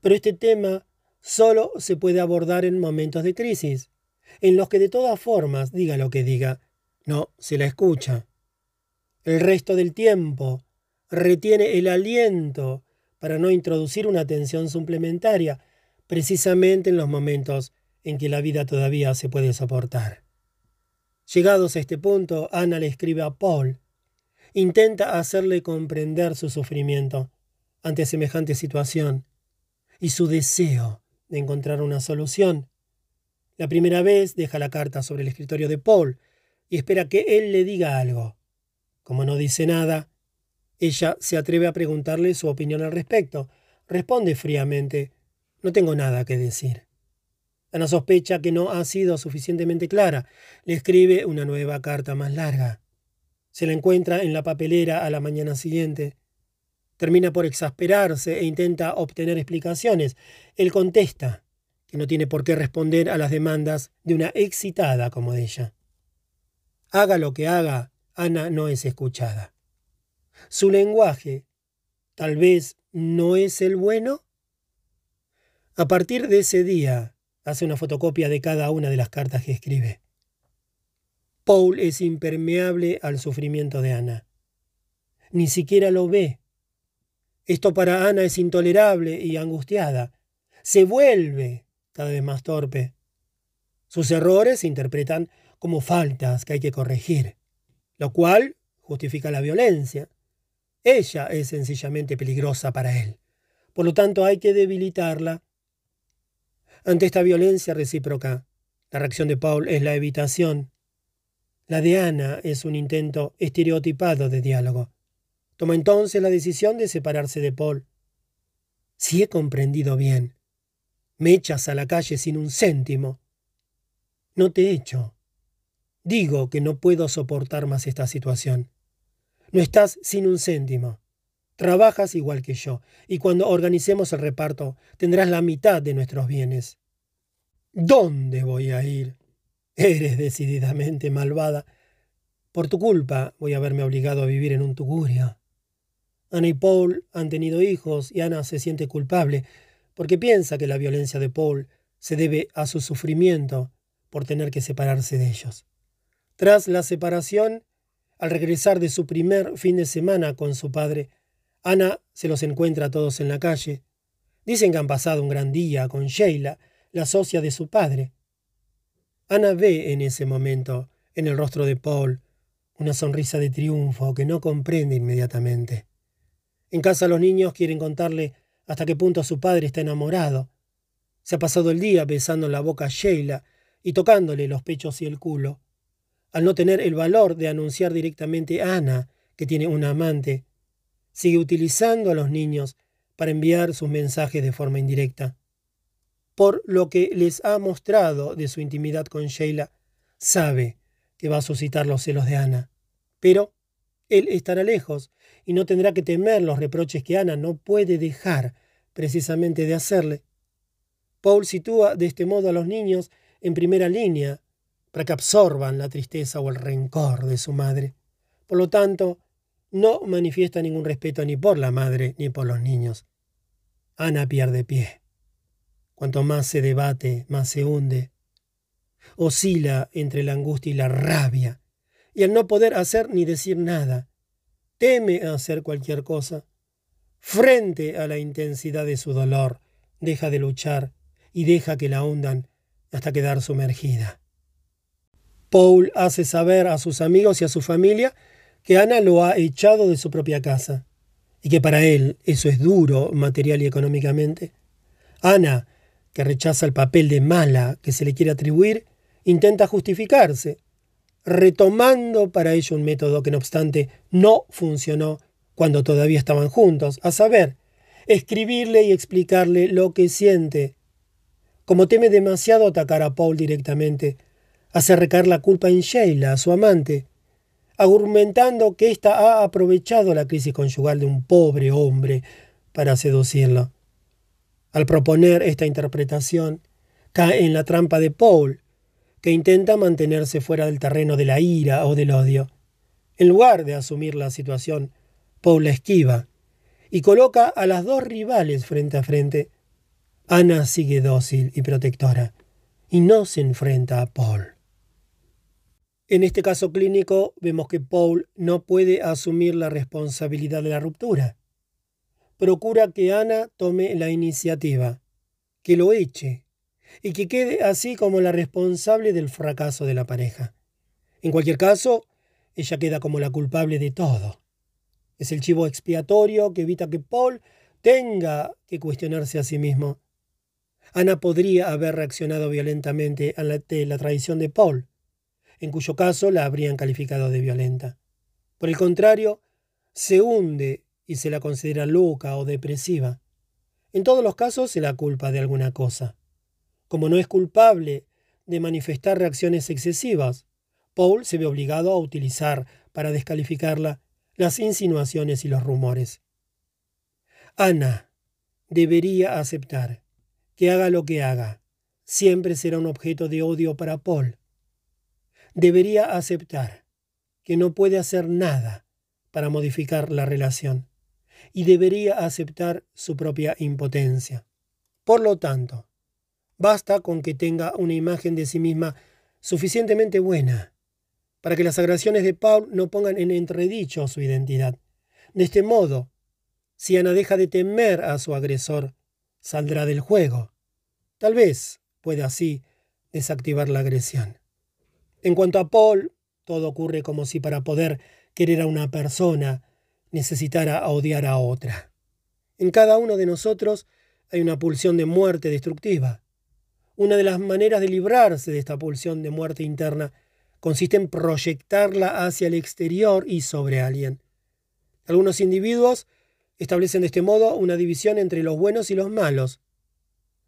Pero este tema solo se puede abordar en momentos de crisis, en los que de todas formas, diga lo que diga, no se la escucha. El resto del tiempo retiene el aliento para no introducir una tensión suplementaria, precisamente en los momentos en que la vida todavía se puede soportar. Llegados a este punto, Ana le escribe a Paul. Intenta hacerle comprender su sufrimiento ante semejante situación y su deseo de encontrar una solución. La primera vez deja la carta sobre el escritorio de Paul y espera que él le diga algo. Como no dice nada, ella se atreve a preguntarle su opinión al respecto. Responde fríamente, no tengo nada que decir. Ana sospecha que no ha sido suficientemente clara. Le escribe una nueva carta más larga. Se la encuentra en la papelera a la mañana siguiente. Termina por exasperarse e intenta obtener explicaciones. Él contesta que no tiene por qué responder a las demandas de una excitada como ella. Haga lo que haga, Ana no es escuchada. Su lenguaje tal vez no es el bueno. A partir de ese día, hace una fotocopia de cada una de las cartas que escribe. Paul es impermeable al sufrimiento de Ana. Ni siquiera lo ve. Esto para Ana es intolerable y angustiada. Se vuelve cada vez más torpe. Sus errores se interpretan como faltas que hay que corregir, lo cual justifica la violencia. Ella es sencillamente peligrosa para él. Por lo tanto, hay que debilitarla ante esta violencia recíproca, la reacción de Paul es la evitación. La de Ana es un intento estereotipado de diálogo. Toma entonces la decisión de separarse de Paul. Si he comprendido bien, me echas a la calle sin un céntimo. No te echo. Digo que no puedo soportar más esta situación. No estás sin un céntimo. Trabajas igual que yo, y cuando organicemos el reparto tendrás la mitad de nuestros bienes. ¿Dónde voy a ir? Eres decididamente malvada. Por tu culpa voy a verme obligado a vivir en un tugurio. Ana y Paul han tenido hijos y Ana se siente culpable porque piensa que la violencia de Paul se debe a su sufrimiento por tener que separarse de ellos. Tras la separación, al regresar de su primer fin de semana con su padre, Ana se los encuentra a todos en la calle. Dicen que han pasado un gran día con Sheila, la socia de su padre. Ana ve en ese momento, en el rostro de Paul, una sonrisa de triunfo que no comprende inmediatamente. En casa los niños quieren contarle hasta qué punto su padre está enamorado. Se ha pasado el día besando la boca a Sheila y tocándole los pechos y el culo. Al no tener el valor de anunciar directamente a Ana que tiene una amante, sigue utilizando a los niños para enviar sus mensajes de forma indirecta. Por lo que les ha mostrado de su intimidad con Sheila, sabe que va a suscitar los celos de Ana. Pero él estará lejos y no tendrá que temer los reproches que Ana no puede dejar precisamente de hacerle. Paul sitúa de este modo a los niños en primera línea para que absorban la tristeza o el rencor de su madre. Por lo tanto, no manifiesta ningún respeto ni por la madre ni por los niños. Ana pierde pie. Cuanto más se debate, más se hunde. Oscila entre la angustia y la rabia, y al no poder hacer ni decir nada, teme hacer cualquier cosa. Frente a la intensidad de su dolor, deja de luchar y deja que la hundan hasta quedar sumergida. Paul hace saber a sus amigos y a su familia que Ana lo ha echado de su propia casa y que para él eso es duro material y económicamente. Ana, que rechaza el papel de mala que se le quiere atribuir, intenta justificarse, retomando para ello un método que no obstante no funcionó cuando todavía estaban juntos, a saber, escribirle y explicarle lo que siente. Como teme demasiado atacar a Paul directamente, hace recaer la culpa en Sheila, su amante, argumentando que ésta ha aprovechado la crisis conyugal de un pobre hombre para seducirlo. Al proponer esta interpretación, cae en la trampa de Paul, que intenta mantenerse fuera del terreno de la ira o del odio. En lugar de asumir la situación, Paul la esquiva y coloca a las dos rivales frente a frente. Ana sigue dócil y protectora y no se enfrenta a Paul. En este caso clínico vemos que Paul no puede asumir la responsabilidad de la ruptura. Procura que Ana tome la iniciativa, que lo eche y que quede así como la responsable del fracaso de la pareja. En cualquier caso, ella queda como la culpable de todo. Es el chivo expiatorio que evita que Paul tenga que cuestionarse a sí mismo. Ana podría haber reaccionado violentamente ante la traición de Paul, en cuyo caso la habrían calificado de violenta. Por el contrario, se hunde y se la considera loca o depresiva. En todos los casos se la culpa de alguna cosa. Como no es culpable de manifestar reacciones excesivas, Paul se ve obligado a utilizar, para descalificarla, las insinuaciones y los rumores. Ana debería aceptar que haga lo que haga, siempre será un objeto de odio para Paul debería aceptar que no puede hacer nada para modificar la relación y debería aceptar su propia impotencia. Por lo tanto, basta con que tenga una imagen de sí misma suficientemente buena para que las agresiones de Paul no pongan en entredicho su identidad. De este modo, si Ana deja de temer a su agresor, saldrá del juego. Tal vez pueda así desactivar la agresión. En cuanto a Paul, todo ocurre como si para poder querer a una persona necesitara odiar a otra. En cada uno de nosotros hay una pulsión de muerte destructiva. Una de las maneras de librarse de esta pulsión de muerte interna consiste en proyectarla hacia el exterior y sobre alguien. Algunos individuos establecen de este modo una división entre los buenos y los malos.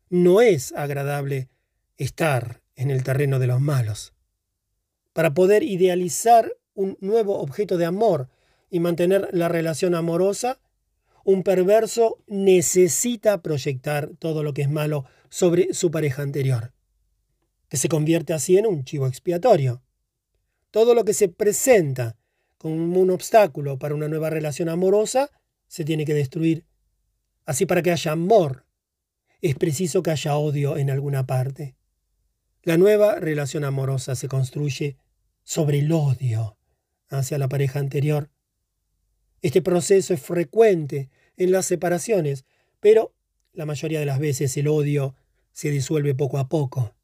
No es agradable estar en el terreno de los malos para poder idealizar un nuevo objeto de amor y mantener la relación amorosa, un perverso necesita proyectar todo lo que es malo sobre su pareja anterior, que se convierte así en un chivo expiatorio. Todo lo que se presenta como un obstáculo para una nueva relación amorosa se tiene que destruir. Así para que haya amor, es preciso que haya odio en alguna parte. La nueva relación amorosa se construye sobre el odio hacia la pareja anterior. Este proceso es frecuente en las separaciones, pero la mayoría de las veces el odio se disuelve poco a poco,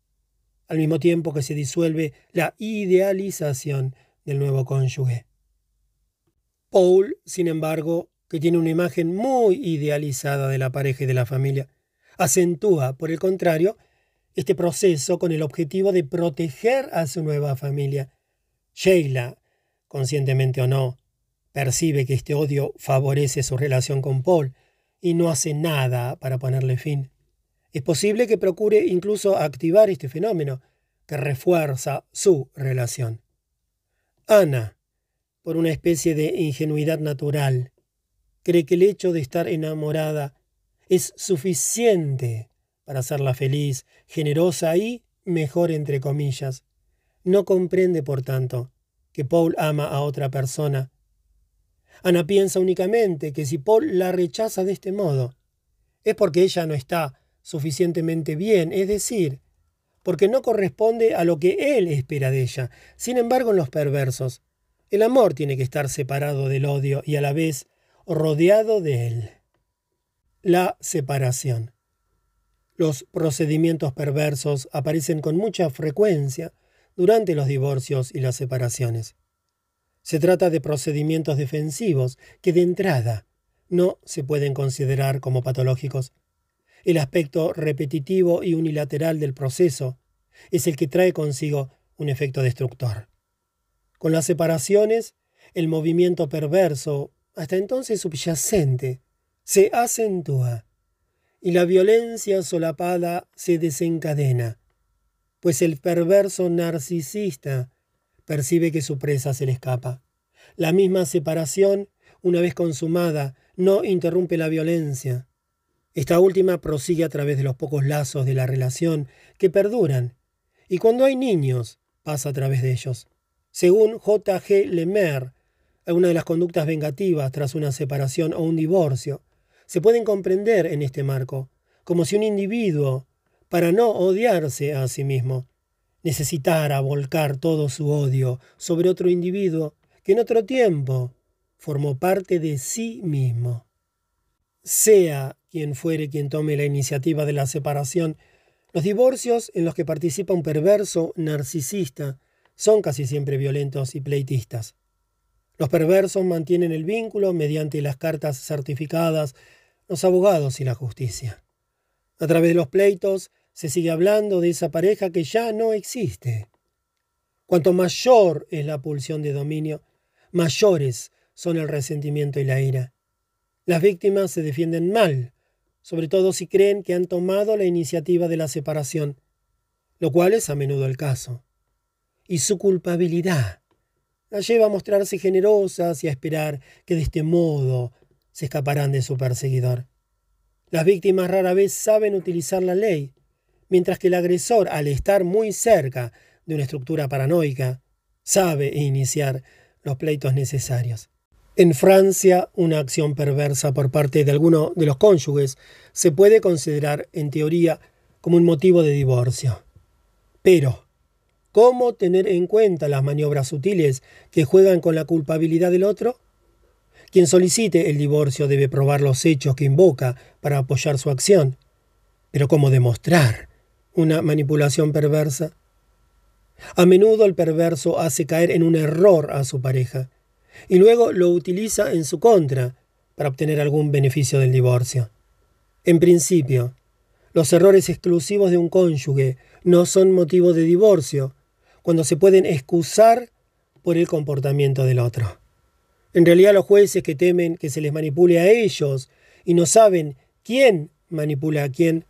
al mismo tiempo que se disuelve la idealización del nuevo cónyuge. Paul, sin embargo, que tiene una imagen muy idealizada de la pareja y de la familia, acentúa, por el contrario, este proceso con el objetivo de proteger a su nueva familia Sheila, conscientemente o no, percibe que este odio favorece su relación con Paul y no hace nada para ponerle fin. Es posible que procure incluso activar este fenómeno, que refuerza su relación. Ana, por una especie de ingenuidad natural, cree que el hecho de estar enamorada es suficiente para hacerla feliz, generosa y mejor entre comillas. No comprende, por tanto, que Paul ama a otra persona. Ana piensa únicamente que si Paul la rechaza de este modo, es porque ella no está suficientemente bien, es decir, porque no corresponde a lo que él espera de ella. Sin embargo, en los perversos, el amor tiene que estar separado del odio y a la vez rodeado de él. La separación. Los procedimientos perversos aparecen con mucha frecuencia durante los divorcios y las separaciones. Se trata de procedimientos defensivos que de entrada no se pueden considerar como patológicos. El aspecto repetitivo y unilateral del proceso es el que trae consigo un efecto destructor. Con las separaciones, el movimiento perverso, hasta entonces subyacente, se acentúa y la violencia solapada se desencadena, pues el perverso narcisista percibe que su presa se le escapa. La misma separación, una vez consumada, no interrumpe la violencia. Esta última prosigue a través de los pocos lazos de la relación que perduran, y cuando hay niños, pasa a través de ellos. Según J. G. Lemaire, una de las conductas vengativas tras una separación o un divorcio se pueden comprender en este marco, como si un individuo, para no odiarse a sí mismo, necesitara volcar todo su odio sobre otro individuo que en otro tiempo formó parte de sí mismo. Sea quien fuere quien tome la iniciativa de la separación, los divorcios en los que participa un perverso narcisista son casi siempre violentos y pleitistas. Los perversos mantienen el vínculo mediante las cartas certificadas, los abogados y la justicia. A través de los pleitos se sigue hablando de esa pareja que ya no existe. Cuanto mayor es la pulsión de dominio, mayores son el resentimiento y la ira. Las víctimas se defienden mal, sobre todo si creen que han tomado la iniciativa de la separación, lo cual es a menudo el caso. Y su culpabilidad la lleva a mostrarse generosas y a esperar que de este modo se escaparán de su perseguidor. Las víctimas rara vez saben utilizar la ley, mientras que el agresor, al estar muy cerca de una estructura paranoica, sabe iniciar los pleitos necesarios. En Francia, una acción perversa por parte de alguno de los cónyuges se puede considerar, en teoría, como un motivo de divorcio. Pero, ¿cómo tener en cuenta las maniobras sutiles que juegan con la culpabilidad del otro? Quien solicite el divorcio debe probar los hechos que invoca para apoyar su acción. Pero ¿cómo demostrar una manipulación perversa? A menudo el perverso hace caer en un error a su pareja y luego lo utiliza en su contra para obtener algún beneficio del divorcio. En principio, los errores exclusivos de un cónyuge no son motivo de divorcio cuando se pueden excusar por el comportamiento del otro. En realidad los jueces que temen que se les manipule a ellos y no saben quién manipula a quién,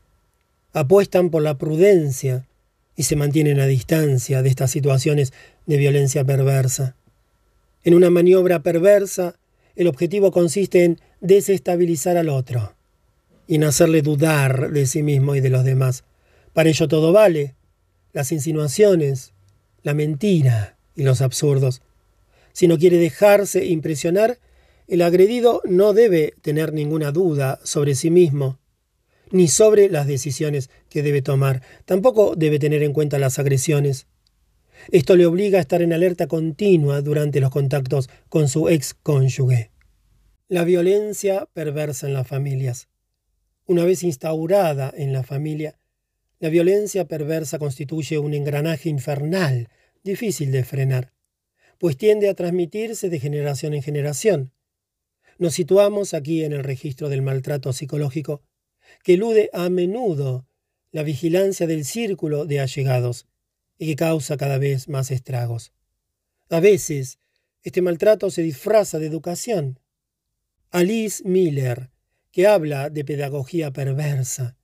apuestan por la prudencia y se mantienen a distancia de estas situaciones de violencia perversa. En una maniobra perversa, el objetivo consiste en desestabilizar al otro y en hacerle dudar de sí mismo y de los demás. Para ello todo vale, las insinuaciones, la mentira y los absurdos. Si no quiere dejarse impresionar, el agredido no debe tener ninguna duda sobre sí mismo ni sobre las decisiones que debe tomar. Tampoco debe tener en cuenta las agresiones. Esto le obliga a estar en alerta continua durante los contactos con su ex cónyuge. La violencia perversa en las familias. Una vez instaurada en la familia, la violencia perversa constituye un engranaje infernal, difícil de frenar, pues tiende a transmitirse de generación en generación. Nos situamos aquí en el registro del maltrato psicológico que elude a menudo la vigilancia del círculo de allegados y que causa cada vez más estragos. A veces, este maltrato se disfraza de educación. Alice Miller, que habla de pedagogía perversa,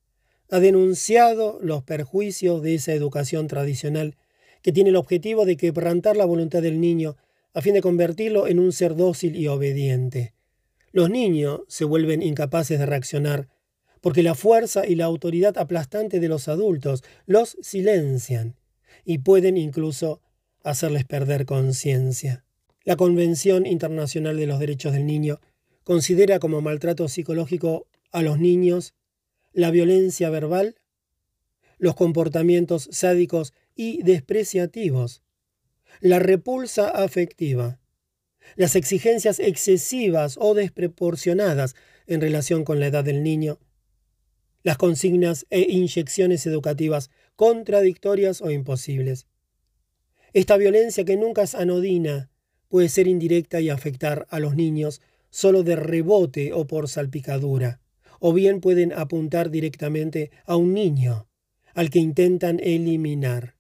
ha denunciado los perjuicios de esa educación tradicional que tiene el objetivo de quebrantar la voluntad del niño a fin de convertirlo en un ser dócil y obediente. Los niños se vuelven incapaces de reaccionar porque la fuerza y la autoridad aplastante de los adultos los silencian y pueden incluso hacerles perder conciencia. La Convención Internacional de los Derechos del Niño considera como maltrato psicológico a los niños la violencia verbal, los comportamientos sádicos y despreciativos, la repulsa afectiva, las exigencias excesivas o desproporcionadas en relación con la edad del niño, las consignas e inyecciones educativas contradictorias o imposibles. Esta violencia que nunca es anodina puede ser indirecta y afectar a los niños solo de rebote o por salpicadura, o bien pueden apuntar directamente a un niño, al que intentan eliminar.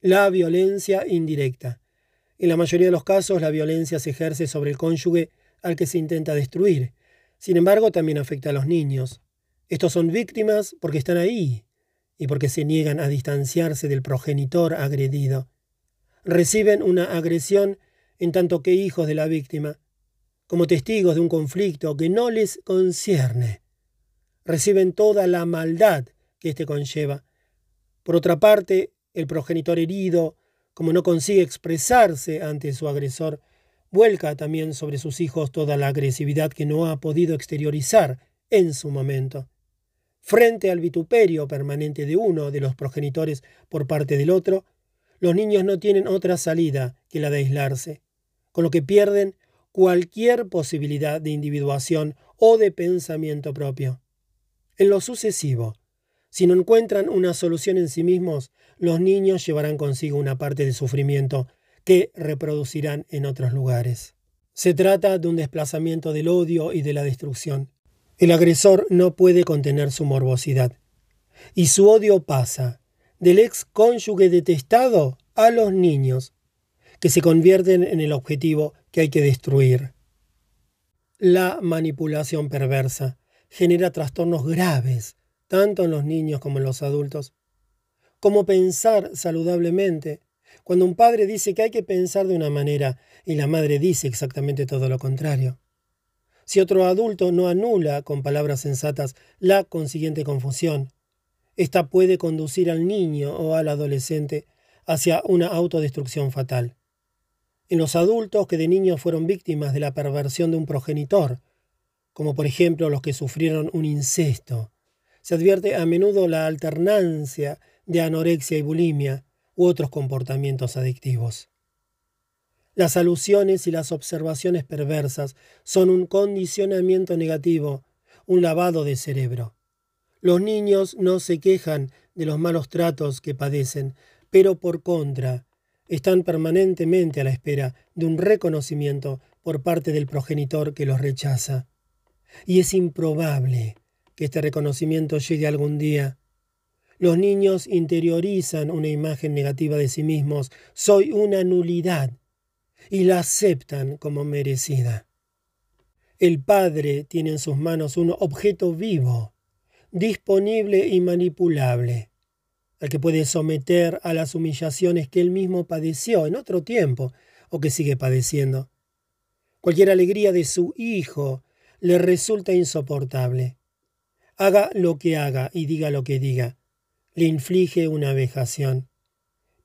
La violencia indirecta. En la mayoría de los casos la violencia se ejerce sobre el cónyuge al que se intenta destruir. Sin embargo, también afecta a los niños. Estos son víctimas porque están ahí y porque se niegan a distanciarse del progenitor agredido. Reciben una agresión en tanto que hijos de la víctima, como testigos de un conflicto que no les concierne. Reciben toda la maldad que éste conlleva. Por otra parte, el progenitor herido, como no consigue expresarse ante su agresor, vuelca también sobre sus hijos toda la agresividad que no ha podido exteriorizar en su momento. Frente al vituperio permanente de uno de los progenitores por parte del otro, los niños no tienen otra salida que la de aislarse, con lo que pierden cualquier posibilidad de individuación o de pensamiento propio. En lo sucesivo, si no encuentran una solución en sí mismos, los niños llevarán consigo una parte de sufrimiento que reproducirán en otros lugares. Se trata de un desplazamiento del odio y de la destrucción. El agresor no puede contener su morbosidad. Y su odio pasa del ex cónyuge detestado a los niños, que se convierten en el objetivo que hay que destruir. La manipulación perversa genera trastornos graves, tanto en los niños como en los adultos. Como pensar saludablemente, cuando un padre dice que hay que pensar de una manera y la madre dice exactamente todo lo contrario si otro adulto no anula con palabras sensatas la consiguiente confusión. Esta puede conducir al niño o al adolescente hacia una autodestrucción fatal. En los adultos que de niños fueron víctimas de la perversión de un progenitor, como por ejemplo los que sufrieron un incesto, se advierte a menudo la alternancia de anorexia y bulimia u otros comportamientos adictivos. Las alusiones y las observaciones perversas son un condicionamiento negativo, un lavado de cerebro. Los niños no se quejan de los malos tratos que padecen, pero por contra, están permanentemente a la espera de un reconocimiento por parte del progenitor que los rechaza. Y es improbable que este reconocimiento llegue algún día. Los niños interiorizan una imagen negativa de sí mismos. Soy una nulidad y la aceptan como merecida. El Padre tiene en sus manos un objeto vivo, disponible y manipulable, al que puede someter a las humillaciones que él mismo padeció en otro tiempo o que sigue padeciendo. Cualquier alegría de su hijo le resulta insoportable. Haga lo que haga y diga lo que diga, le inflige una vejación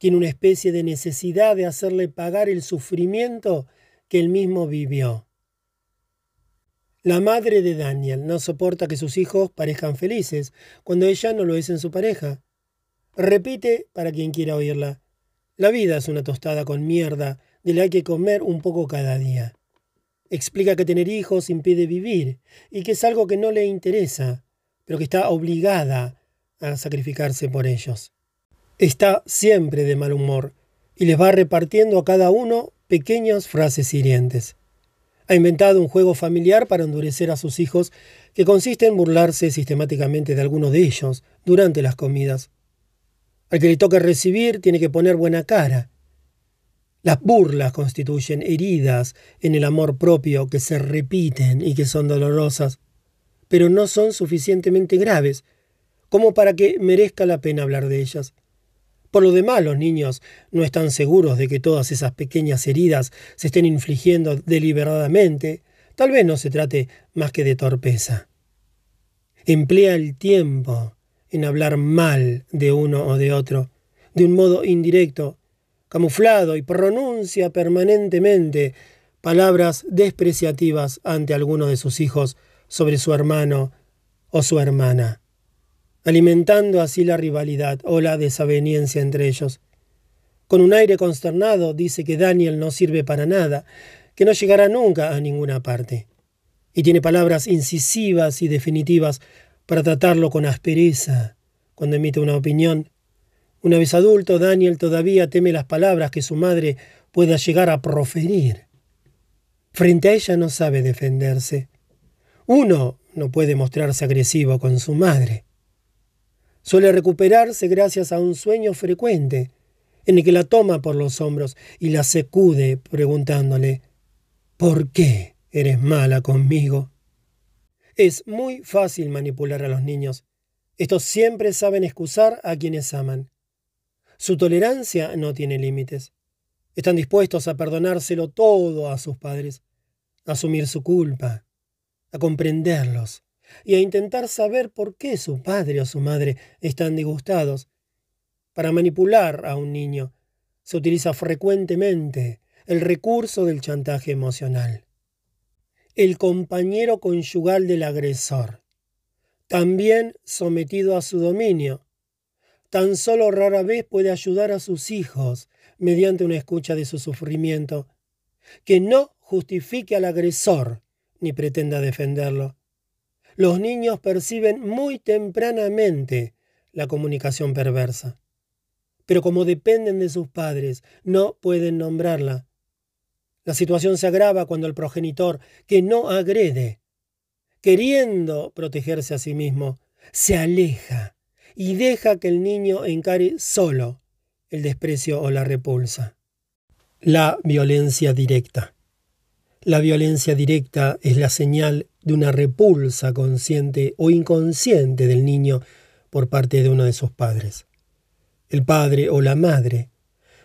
tiene una especie de necesidad de hacerle pagar el sufrimiento que él mismo vivió. La madre de Daniel no soporta que sus hijos parezcan felices cuando ella no lo es en su pareja. Repite para quien quiera oírla. La vida es una tostada con mierda de la hay que comer un poco cada día. Explica que tener hijos impide vivir y que es algo que no le interesa, pero que está obligada a sacrificarse por ellos está siempre de mal humor y les va repartiendo a cada uno pequeñas frases hirientes. Ha inventado un juego familiar para endurecer a sus hijos que consiste en burlarse sistemáticamente de alguno de ellos durante las comidas. Al que le toque recibir tiene que poner buena cara. Las burlas constituyen heridas en el amor propio que se repiten y que son dolorosas, pero no son suficientemente graves como para que merezca la pena hablar de ellas. Por lo demás, los niños no están seguros de que todas esas pequeñas heridas se estén infligiendo deliberadamente. Tal vez no se trate más que de torpeza. Emplea el tiempo en hablar mal de uno o de otro, de un modo indirecto, camuflado y pronuncia permanentemente palabras despreciativas ante alguno de sus hijos sobre su hermano o su hermana, alimentando así la rivalidad o la desaveniencia entre ellos. Con un aire consternado dice que Daniel no sirve para nada, que no llegará nunca a ninguna parte. Y tiene palabras incisivas y definitivas para tratarlo con aspereza cuando emite una opinión una vez adulto, Daniel todavía teme las palabras que su madre pueda llegar a proferir. Frente a ella no sabe defenderse. Uno no puede mostrarse agresivo con su madre. Suele recuperarse gracias a un sueño frecuente, en el que la toma por los hombros y la secude preguntándole ¿Por qué eres mala conmigo? Es muy fácil manipular a los niños. Estos siempre saben excusar a quienes aman. Su tolerancia no tiene límites. Están dispuestos a perdonárselo todo a sus padres, a asumir su culpa, a comprenderlos y a intentar saber por qué su padre o su madre están disgustados. Para manipular a un niño se utiliza frecuentemente el recurso del chantaje emocional. El compañero conyugal del agresor, también sometido a su dominio, tan solo rara vez puede ayudar a sus hijos mediante una escucha de su sufrimiento, que no justifique al agresor ni pretenda defenderlo. Los niños perciben muy tempranamente la comunicación perversa, pero como dependen de sus padres, no pueden nombrarla. La situación se agrava cuando el progenitor, que no agrede, queriendo protegerse a sí mismo, se aleja y deja que el niño encare solo el desprecio o la repulsa. La violencia directa. La violencia directa es la señal de una repulsa consciente o inconsciente del niño por parte de uno de sus padres. El padre o la madre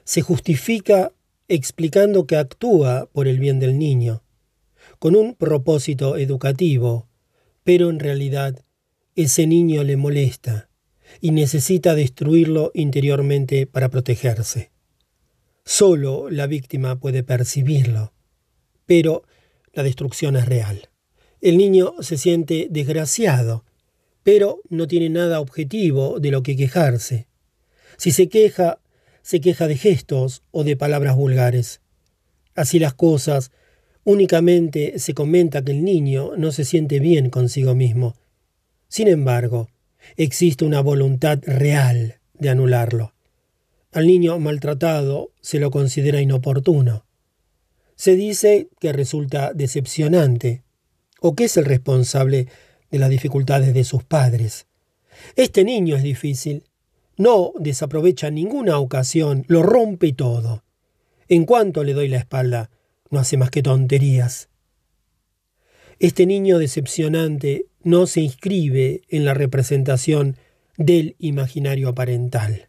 se justifica explicando que actúa por el bien del niño, con un propósito educativo, pero en realidad ese niño le molesta y necesita destruirlo interiormente para protegerse. Solo la víctima puede percibirlo, pero la destrucción es real. El niño se siente desgraciado, pero no tiene nada objetivo de lo que quejarse. Si se queja, se queja de gestos o de palabras vulgares. Así las cosas, únicamente se comenta que el niño no se siente bien consigo mismo. Sin embargo, existe una voluntad real de anularlo. Al niño maltratado se lo considera inoportuno. Se dice que resulta decepcionante o que es el responsable de las dificultades de sus padres. Este niño es difícil. No desaprovecha ninguna ocasión, lo rompe todo. En cuanto le doy la espalda, no hace más que tonterías. Este niño decepcionante no se inscribe en la representación del imaginario parental.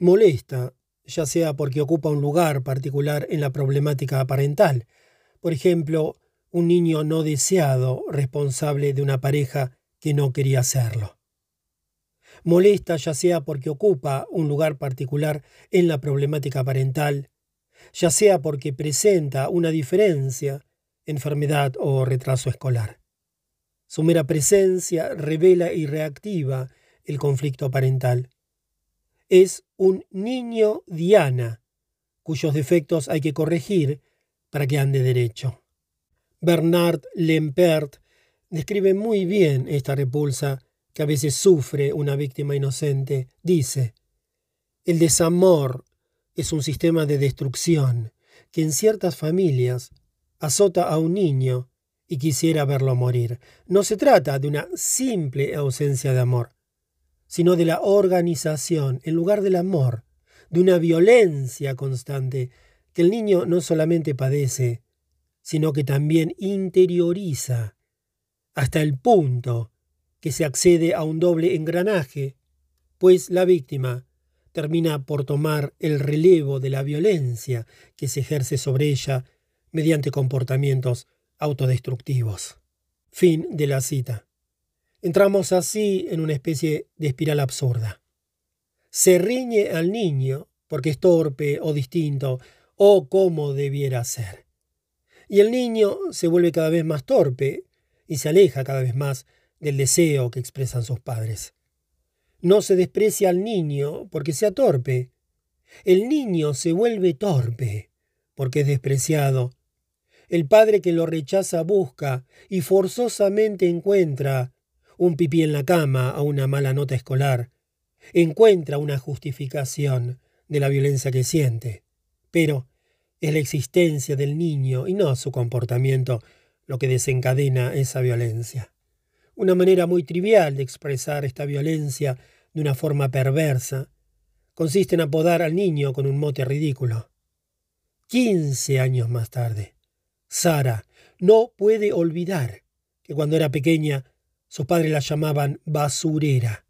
Molesta, ya sea porque ocupa un lugar particular en la problemática parental, por ejemplo, un niño no deseado responsable de una pareja que no quería serlo. Molesta ya sea porque ocupa un lugar particular en la problemática parental, ya sea porque presenta una diferencia enfermedad o retraso escolar. Su mera presencia revela y reactiva el conflicto parental. Es un niño diana, cuyos defectos hay que corregir para que ande derecho. Bernard Lempert describe muy bien esta repulsa que a veces sufre una víctima inocente. Dice, el desamor es un sistema de destrucción que en ciertas familias azota a un niño y quisiera verlo morir. No se trata de una simple ausencia de amor, sino de la organización, en lugar del amor, de una violencia constante que el niño no solamente padece, sino que también interioriza, hasta el punto que se accede a un doble engranaje, pues la víctima termina por tomar el relevo de la violencia que se ejerce sobre ella mediante comportamientos autodestructivos. Fin de la cita. Entramos así en una especie de espiral absurda. Se riñe al niño porque es torpe o distinto o como debiera ser. Y el niño se vuelve cada vez más torpe y se aleja cada vez más del deseo que expresan sus padres. No se desprecia al niño porque sea torpe. El niño se vuelve torpe porque es despreciado. El padre que lo rechaza busca y forzosamente encuentra un pipí en la cama o una mala nota escolar. Encuentra una justificación de la violencia que siente. Pero es la existencia del niño y no su comportamiento lo que desencadena esa violencia. Una manera muy trivial de expresar esta violencia de una forma perversa consiste en apodar al niño con un mote ridículo. Quince años más tarde, Sara no puede olvidar que cuando era pequeña sus padres la llamaban basurera,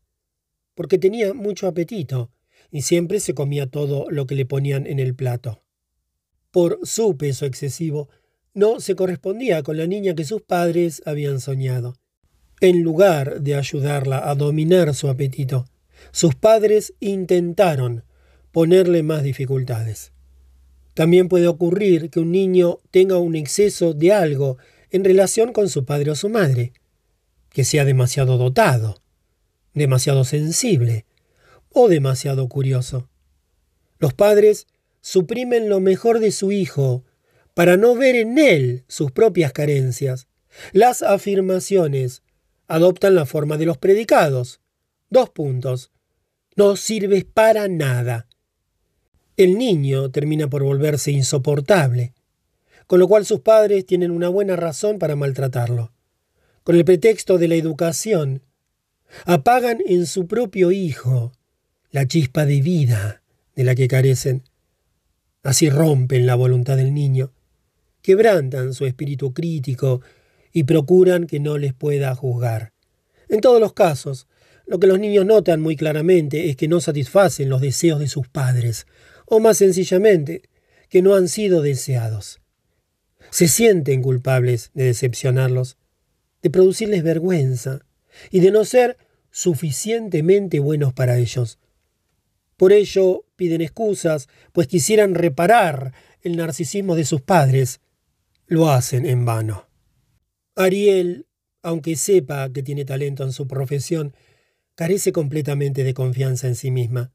porque tenía mucho apetito y siempre se comía todo lo que le ponían en el plato. Por su peso excesivo, no se correspondía con la niña que sus padres habían soñado. En lugar de ayudarla a dominar su apetito, sus padres intentaron ponerle más dificultades. También puede ocurrir que un niño tenga un exceso de algo en relación con su padre o su madre, que sea demasiado dotado, demasiado sensible o demasiado curioso. Los padres suprimen lo mejor de su hijo para no ver en él sus propias carencias. Las afirmaciones adoptan la forma de los predicados. Dos puntos. No sirves para nada. El niño termina por volverse insoportable, con lo cual sus padres tienen una buena razón para maltratarlo. Con el pretexto de la educación, apagan en su propio hijo la chispa de vida de la que carecen. Así rompen la voluntad del niño quebrantan su espíritu crítico y procuran que no les pueda juzgar. En todos los casos, lo que los niños notan muy claramente es que no satisfacen los deseos de sus padres, o más sencillamente, que no han sido deseados. Se sienten culpables de decepcionarlos, de producirles vergüenza y de no ser suficientemente buenos para ellos. Por ello piden excusas, pues quisieran reparar el narcisismo de sus padres lo hacen en vano. Ariel, aunque sepa que tiene talento en su profesión, carece completamente de confianza en sí misma.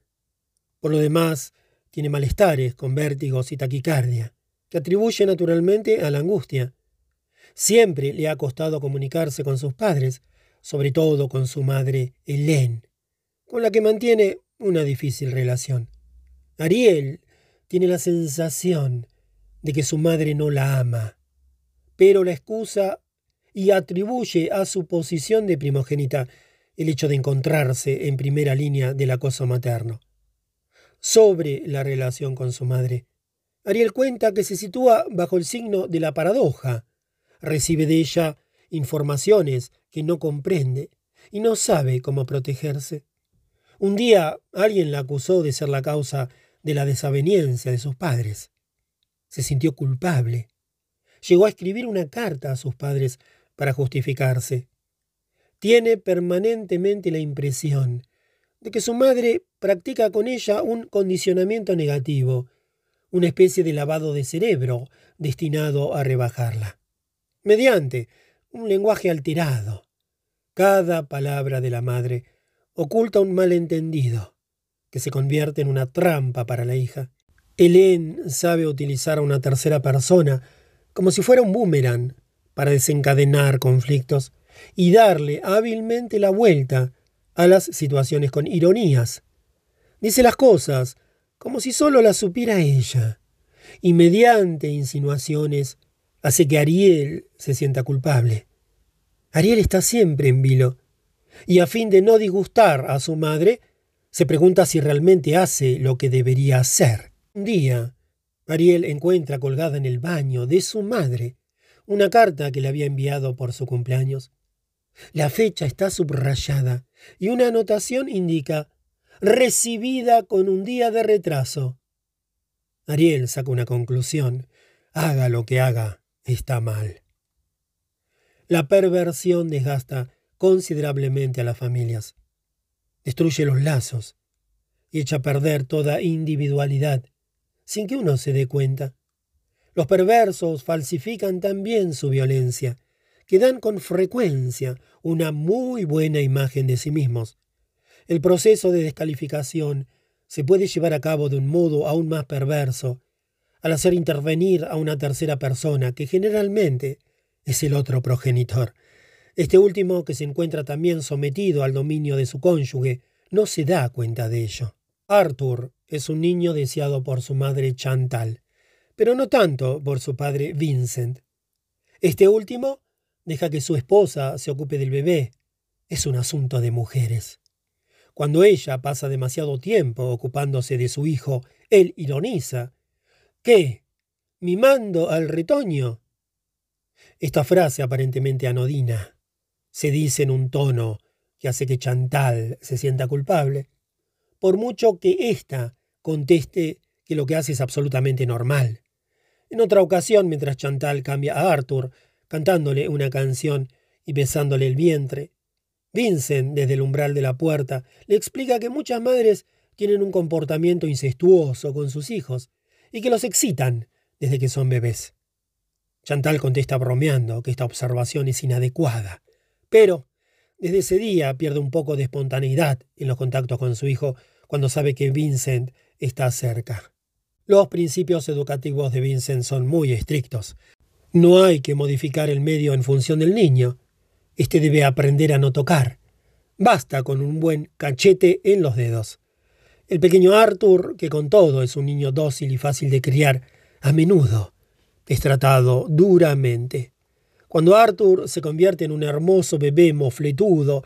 Por lo demás, tiene malestares con vértigos y taquicardia, que atribuye naturalmente a la angustia. Siempre le ha costado comunicarse con sus padres, sobre todo con su madre Hélène, con la que mantiene una difícil relación. Ariel tiene la sensación de que su madre no la ama, pero la excusa y atribuye a su posición de primogénita el hecho de encontrarse en primera línea del acoso materno. Sobre la relación con su madre, Ariel cuenta que se sitúa bajo el signo de la paradoja. Recibe de ella informaciones que no comprende y no sabe cómo protegerse. Un día alguien la acusó de ser la causa de la desaveniencia de sus padres. Se sintió culpable llegó a escribir una carta a sus padres para justificarse. Tiene permanentemente la impresión de que su madre practica con ella un condicionamiento negativo, una especie de lavado de cerebro destinado a rebajarla. Mediante un lenguaje alterado. Cada palabra de la madre oculta un malentendido que se convierte en una trampa para la hija. Hélène sabe utilizar a una tercera persona como si fuera un boomerang, para desencadenar conflictos y darle hábilmente la vuelta a las situaciones con ironías. Dice las cosas como si solo las supiera ella, y mediante insinuaciones hace que Ariel se sienta culpable. Ariel está siempre en vilo, y a fin de no disgustar a su madre, se pregunta si realmente hace lo que debería hacer. Un día, Ariel encuentra colgada en el baño de su madre una carta que le había enviado por su cumpleaños. La fecha está subrayada y una anotación indica recibida con un día de retraso. Ariel saca una conclusión. Haga lo que haga, está mal. La perversión desgasta considerablemente a las familias. Destruye los lazos. y echa a perder toda individualidad, sin que uno se dé cuenta. Los perversos falsifican también su violencia, que dan con frecuencia una muy buena imagen de sí mismos. El proceso de descalificación se puede llevar a cabo de un modo aún más perverso, al hacer intervenir a una tercera persona, que generalmente es el otro progenitor. Este último, que se encuentra también sometido al dominio de su cónyuge, no se da cuenta de ello. Arthur es un niño deseado por su madre Chantal, pero no tanto por su padre Vincent. Este último deja que su esposa se ocupe del bebé. Es un asunto de mujeres. Cuando ella pasa demasiado tiempo ocupándose de su hijo, él ironiza. ¿Qué? ¿Mimando al retoño? Esta frase aparentemente anodina se dice en un tono que hace que Chantal se sienta culpable, por mucho que ésta conteste que lo que hace es absolutamente normal. En otra ocasión, mientras Chantal cambia a Arthur, cantándole una canción y besándole el vientre, Vincent, desde el umbral de la puerta, le explica que muchas madres tienen un comportamiento incestuoso con sus hijos y que los excitan desde que son bebés. Chantal contesta bromeando que esta observación es inadecuada, pero desde ese día pierde un poco de espontaneidad en los contactos con su hijo cuando sabe que Vincent está cerca. Los principios educativos de Vincent son muy estrictos. No hay que modificar el medio en función del niño, este debe aprender a no tocar. Basta con un buen cachete en los dedos. El pequeño Arthur, que con todo es un niño dócil y fácil de criar, a menudo es tratado duramente. Cuando Arthur se convierte en un hermoso bebé mofletudo,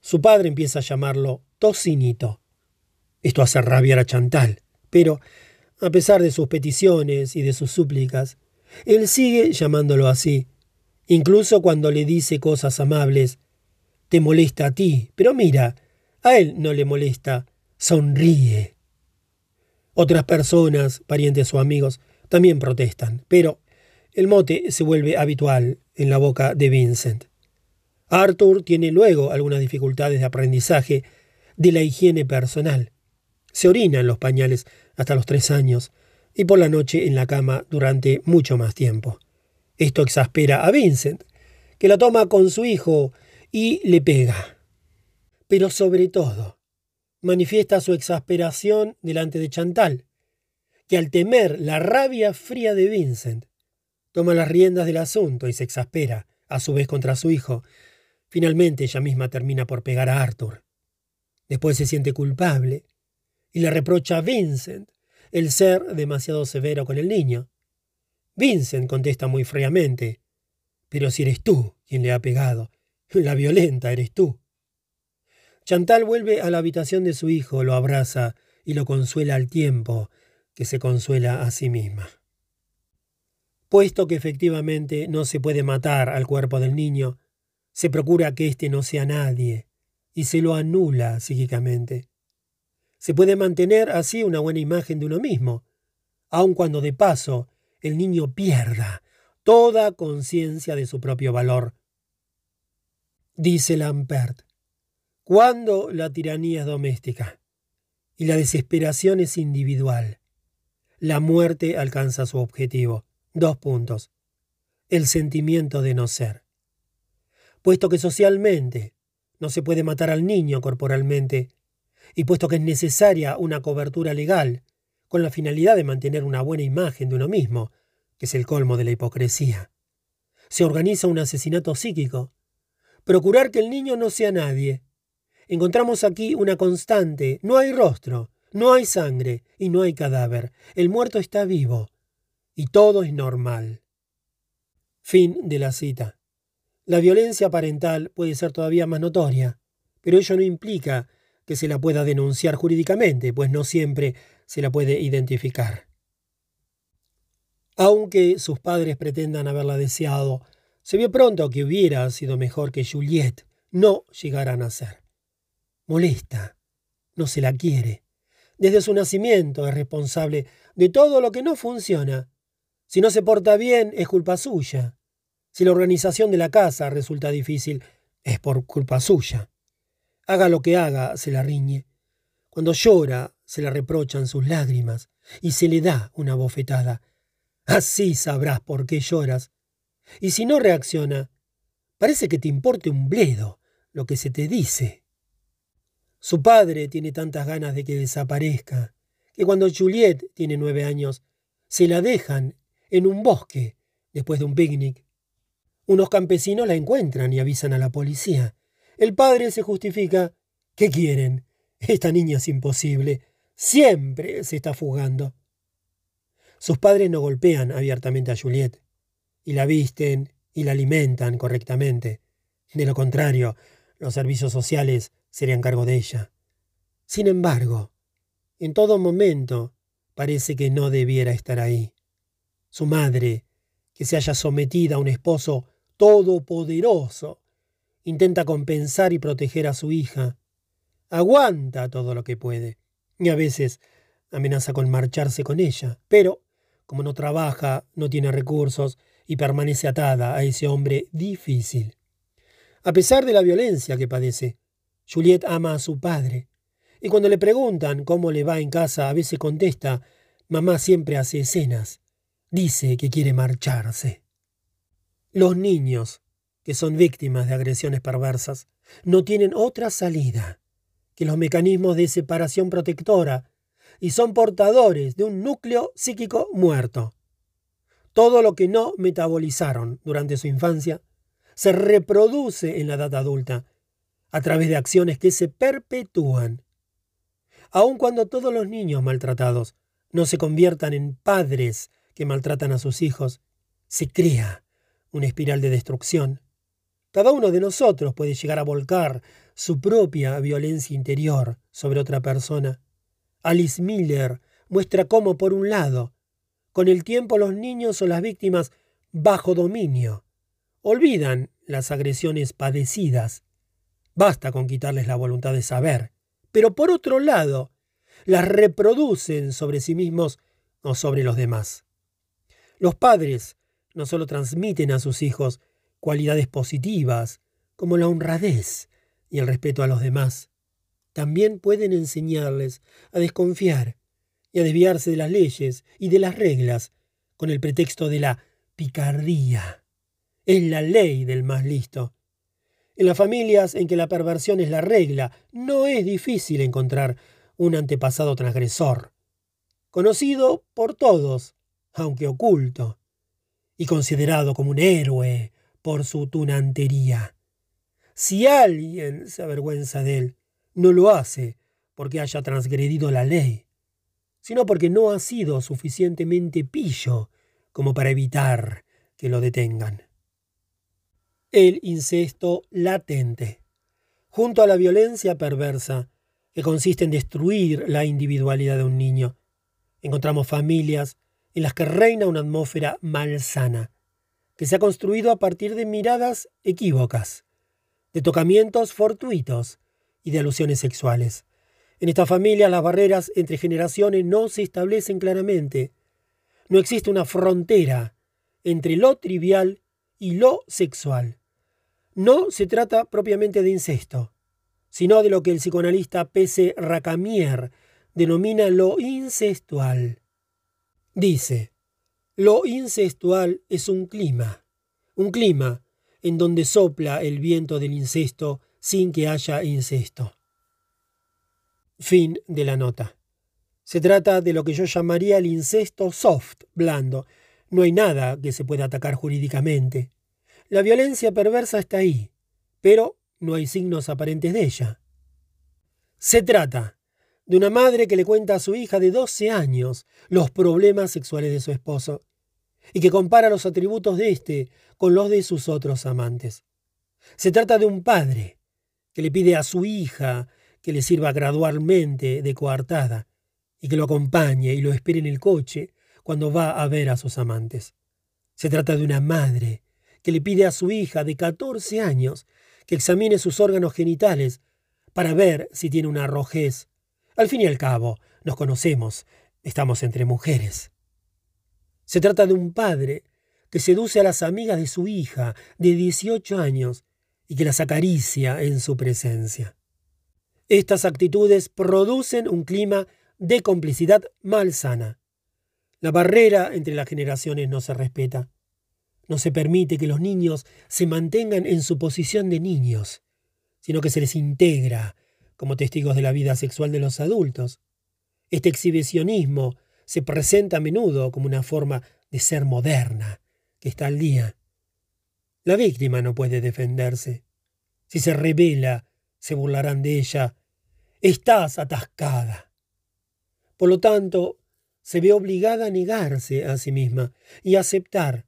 su padre empieza a llamarlo Tocinito. Esto hace rabiar a Chantal, pero, a pesar de sus peticiones y de sus súplicas, él sigue llamándolo así, incluso cuando le dice cosas amables. Te molesta a ti, pero mira, a él no le molesta, sonríe. Otras personas, parientes o amigos, también protestan, pero el mote se vuelve habitual en la boca de Vincent. Arthur tiene luego algunas dificultades de aprendizaje de la higiene personal. Se orina en los pañales hasta los tres años y por la noche en la cama durante mucho más tiempo. Esto exaspera a Vincent, que la toma con su hijo y le pega. Pero sobre todo, manifiesta su exasperación delante de Chantal, que al temer la rabia fría de Vincent, toma las riendas del asunto y se exaspera, a su vez contra su hijo. Finalmente ella misma termina por pegar a Arthur. Después se siente culpable y le reprocha a Vincent el ser demasiado severo con el niño. Vincent contesta muy fríamente. Pero si eres tú quien le ha pegado, la violenta eres tú. Chantal vuelve a la habitación de su hijo, lo abraza y lo consuela al tiempo que se consuela a sí misma. Puesto que efectivamente no se puede matar al cuerpo del niño, se procura que éste no sea nadie y se lo anula psíquicamente. Se puede mantener así una buena imagen de uno mismo, aun cuando de paso el niño pierda toda conciencia de su propio valor. Dice Lampert, cuando la tiranía es doméstica y la desesperación es individual, la muerte alcanza su objetivo. Dos puntos. El sentimiento de no ser. Puesto que socialmente no se puede matar al niño corporalmente, y puesto que es necesaria una cobertura legal con la finalidad de mantener una buena imagen de uno mismo, que es el colmo de la hipocresía. Se organiza un asesinato psíquico. Procurar que el niño no sea nadie. Encontramos aquí una constante. No hay rostro, no hay sangre y no hay cadáver. El muerto está vivo. Y todo es normal. Fin de la cita. La violencia parental puede ser todavía más notoria, pero ello no implica que se la pueda denunciar jurídicamente, pues no siempre se la puede identificar. Aunque sus padres pretendan haberla deseado, se vio pronto que hubiera sido mejor que Juliette no llegara a nacer. Molesta, no se la quiere. Desde su nacimiento es responsable de todo lo que no funciona. Si no se porta bien, es culpa suya. Si la organización de la casa resulta difícil, es por culpa suya. Haga lo que haga, se la riñe. Cuando llora, se le reprochan sus lágrimas y se le da una bofetada. Así sabrás por qué lloras. Y si no reacciona, parece que te importe un bledo lo que se te dice. Su padre tiene tantas ganas de que desaparezca, que cuando Juliet tiene nueve años, se la dejan en un bosque después de un picnic. Unos campesinos la encuentran y avisan a la policía. El padre se justifica. ¿Qué quieren? Esta niña es imposible. Siempre se está fugando. Sus padres no golpean abiertamente a Juliet, y la visten y la alimentan correctamente. De lo contrario, los servicios sociales serían cargo de ella. Sin embargo, en todo momento parece que no debiera estar ahí. Su madre, que se haya sometida a un esposo todopoderoso, intenta compensar y proteger a su hija, aguanta todo lo que puede y a veces amenaza con marcharse con ella, pero como no trabaja, no tiene recursos y permanece atada a ese hombre difícil. A pesar de la violencia que padece, Juliet ama a su padre, y cuando le preguntan cómo le va en casa, a veces contesta, mamá siempre hace escenas, dice que quiere marcharse. Los niños, que son víctimas de agresiones perversas, no tienen otra salida que los mecanismos de separación protectora y son portadores de un núcleo psíquico muerto. Todo lo que no metabolizaron durante su infancia se reproduce en la edad adulta a través de acciones que se perpetúan. Aun cuando todos los niños maltratados no se conviertan en padres que maltratan a sus hijos, se crea una espiral de destrucción. Cada uno de nosotros puede llegar a volcar su propia violencia interior sobre otra persona. Alice Miller muestra cómo, por un lado, con el tiempo los niños o las víctimas bajo dominio olvidan las agresiones padecidas. Basta con quitarles la voluntad de saber. Pero por otro lado, las reproducen sobre sí mismos o sobre los demás. Los padres no solo transmiten a sus hijos cualidades positivas, como la honradez, y el respeto a los demás. También pueden enseñarles a desconfiar y a desviarse de las leyes y de las reglas con el pretexto de la picardía. Es la ley del más listo. En las familias en que la perversión es la regla, no es difícil encontrar un antepasado transgresor, conocido por todos, aunque oculto, y considerado como un héroe por su tunantería. Si alguien se avergüenza de él, no lo hace porque haya transgredido la ley, sino porque no ha sido suficientemente pillo como para evitar que lo detengan. El incesto latente. Junto a la violencia perversa, que consiste en destruir la individualidad de un niño, encontramos familias en las que reina una atmósfera malsana, que se ha construido a partir de miradas equívocas, de tocamientos fortuitos y de alusiones sexuales. En esta familia las barreras entre generaciones no se establecen claramente. No existe una frontera entre lo trivial y lo sexual. No se trata propiamente de incesto, sino de lo que el psicoanalista P.C. Racamier denomina lo incestual. Dice, lo incestual es un clima, un clima en donde sopla el viento del incesto sin que haya incesto. Fin de la nota. Se trata de lo que yo llamaría el incesto soft, blando. No hay nada que se pueda atacar jurídicamente. La violencia perversa está ahí, pero no hay signos aparentes de ella. Se trata de una madre que le cuenta a su hija de 12 años los problemas sexuales de su esposo y que compara los atributos de éste con los de sus otros amantes. Se trata de un padre que le pide a su hija que le sirva gradualmente de coartada y que lo acompañe y lo espere en el coche cuando va a ver a sus amantes. Se trata de una madre que le pide a su hija de 14 años que examine sus órganos genitales para ver si tiene una rojez. Al fin y al cabo, nos conocemos, estamos entre mujeres. Se trata de un padre que seduce a las amigas de su hija de 18 años y que las acaricia en su presencia. Estas actitudes producen un clima de complicidad malsana. La barrera entre las generaciones no se respeta. No se permite que los niños se mantengan en su posición de niños, sino que se les integra como testigos de la vida sexual de los adultos. Este exhibicionismo se presenta a menudo como una forma de ser moderna, que está al día. La víctima no puede defenderse. Si se revela, se burlarán de ella. Estás atascada. Por lo tanto, se ve obligada a negarse a sí misma y aceptar,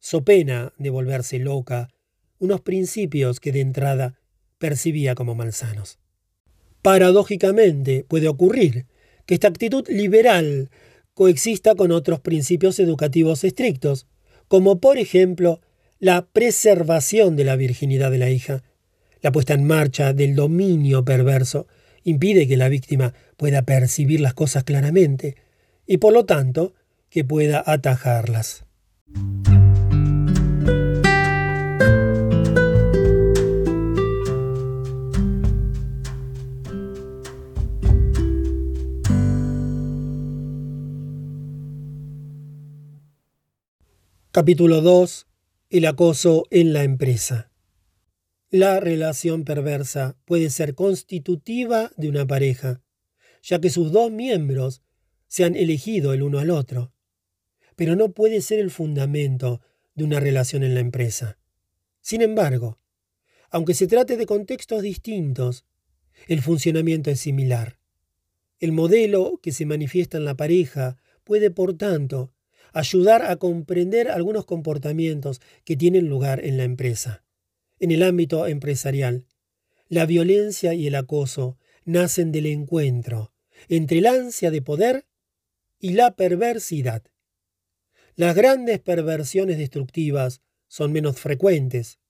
so pena de volverse loca, unos principios que de entrada percibía como malsanos. Paradójicamente puede ocurrir que esta actitud liberal coexista con otros principios educativos estrictos, como por ejemplo la preservación de la virginidad de la hija. La puesta en marcha del dominio perverso impide que la víctima pueda percibir las cosas claramente y por lo tanto que pueda atajarlas. Capítulo 2. El acoso en la empresa. La relación perversa puede ser constitutiva de una pareja, ya que sus dos miembros se han elegido el uno al otro, pero no puede ser el fundamento de una relación en la empresa. Sin embargo, aunque se trate de contextos distintos, el funcionamiento es similar. El modelo que se manifiesta en la pareja puede, por tanto, ayudar a comprender algunos comportamientos que tienen lugar en la empresa. En el ámbito empresarial, la violencia y el acoso nacen del encuentro entre la ansia de poder y la perversidad. Las grandes perversiones destructivas son menos frecuentes,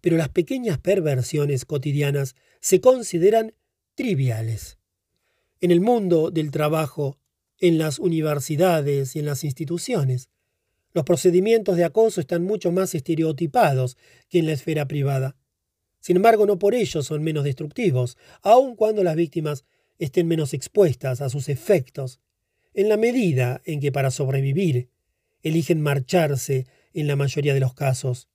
pero las pequeñas perversiones cotidianas se consideran triviales. En el mundo del trabajo en las universidades y en las instituciones. Los procedimientos de acoso están mucho más estereotipados que en la esfera privada. Sin embargo, no por ello son menos destructivos, aun cuando las víctimas estén menos expuestas a sus efectos, en la medida en que para sobrevivir eligen marcharse en la mayoría de los casos,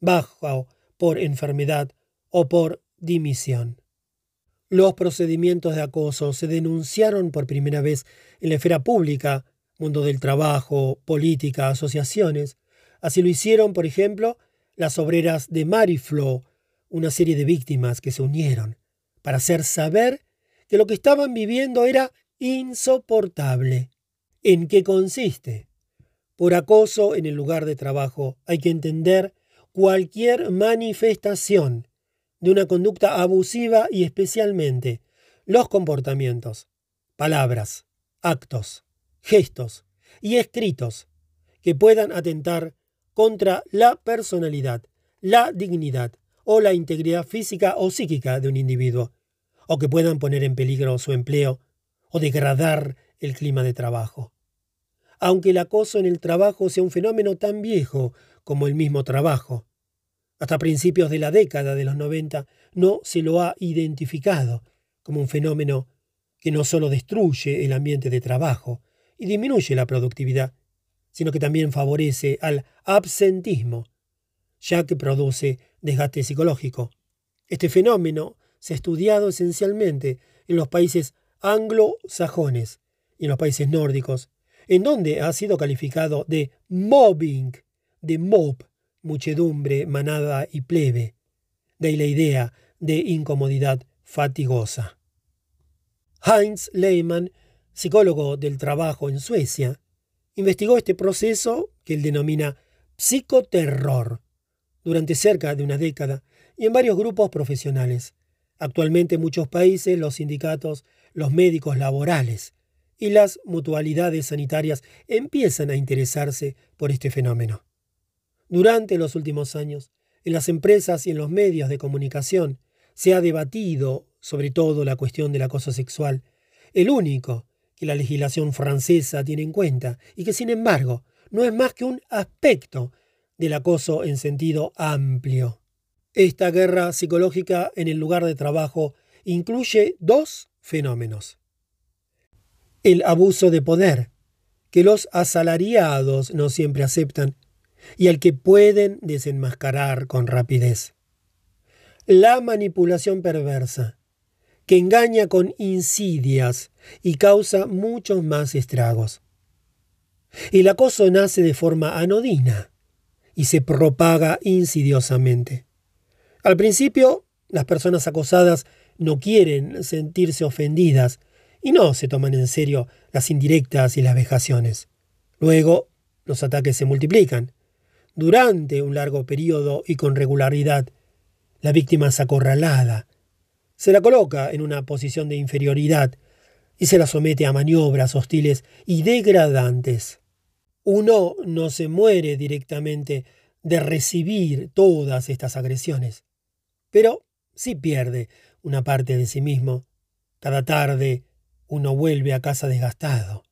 bajo por enfermedad o por dimisión. Los procedimientos de acoso se denunciaron por primera vez en la esfera pública, mundo del trabajo, política, asociaciones. Así lo hicieron, por ejemplo, las obreras de Mariflow, una serie de víctimas que se unieron para hacer saber que lo que estaban viviendo era insoportable. ¿En qué consiste? Por acoso en el lugar de trabajo hay que entender cualquier manifestación de una conducta abusiva y especialmente los comportamientos, palabras, actos, gestos y escritos que puedan atentar contra la personalidad, la dignidad o la integridad física o psíquica de un individuo, o que puedan poner en peligro su empleo o degradar el clima de trabajo. Aunque el acoso en el trabajo sea un fenómeno tan viejo como el mismo trabajo, hasta principios de la década de los 90 no se lo ha identificado como un fenómeno que no solo destruye el ambiente de trabajo y disminuye la productividad, sino que también favorece al absentismo, ya que produce desgaste psicológico. Este fenómeno se ha estudiado esencialmente en los países anglosajones y en los países nórdicos, en donde ha sido calificado de mobbing, de mob, muchedumbre, manada y plebe. De la idea de incomodidad fatigosa. Heinz Lehmann, psicólogo del trabajo en Suecia, investigó este proceso que él denomina psicoterror durante cerca de una década y en varios grupos profesionales. Actualmente en muchos países los sindicatos, los médicos laborales y las mutualidades sanitarias empiezan a interesarse por este fenómeno. Durante los últimos años, en las empresas y en los medios de comunicación se ha debatido sobre todo la cuestión del acoso sexual, el único que la legislación francesa tiene en cuenta y que sin embargo no es más que un aspecto del acoso en sentido amplio. Esta guerra psicológica en el lugar de trabajo incluye dos fenómenos. El abuso de poder, que los asalariados no siempre aceptan y al que pueden desenmascarar con rapidez. La manipulación perversa, que engaña con insidias y causa muchos más estragos. El acoso nace de forma anodina y se propaga insidiosamente. Al principio, las personas acosadas no quieren sentirse ofendidas y no se toman en serio las indirectas y las vejaciones. Luego, los ataques se multiplican. Durante un largo periodo y con regularidad, la víctima es acorralada, se la coloca en una posición de inferioridad y se la somete a maniobras hostiles y degradantes. Uno no se muere directamente de recibir todas estas agresiones, pero sí pierde una parte de sí mismo. Cada tarde uno vuelve a casa desgastado,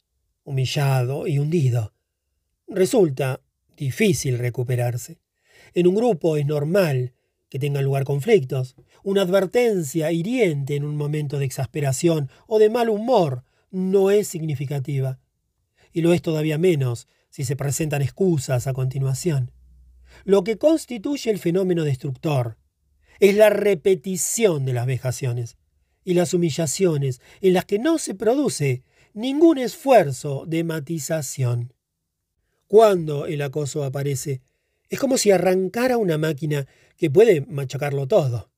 humillado y hundido. Resulta difícil recuperarse. En un grupo es normal que tengan lugar conflictos. Una advertencia hiriente en un momento de exasperación o de mal humor no es significativa. Y lo es todavía menos si se presentan excusas a continuación. Lo que constituye el fenómeno destructor es la repetición de las vejaciones y las humillaciones en las que no se produce ningún esfuerzo de matización. Cuando el acoso aparece, es como si arrancara una máquina que puede machacarlo todo.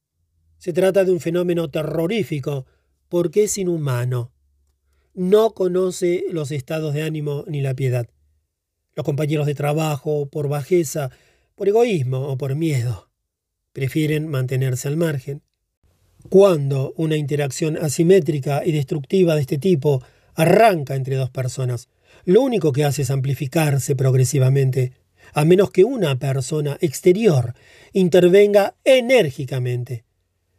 Se trata de un fenómeno terrorífico porque es inhumano. No conoce los estados de ánimo ni la piedad. Los compañeros de trabajo, por bajeza, por egoísmo o por miedo, prefieren mantenerse al margen. Cuando una interacción asimétrica y destructiva de este tipo arranca entre dos personas, lo único que hace es amplificarse progresivamente a menos que una persona exterior intervenga enérgicamente.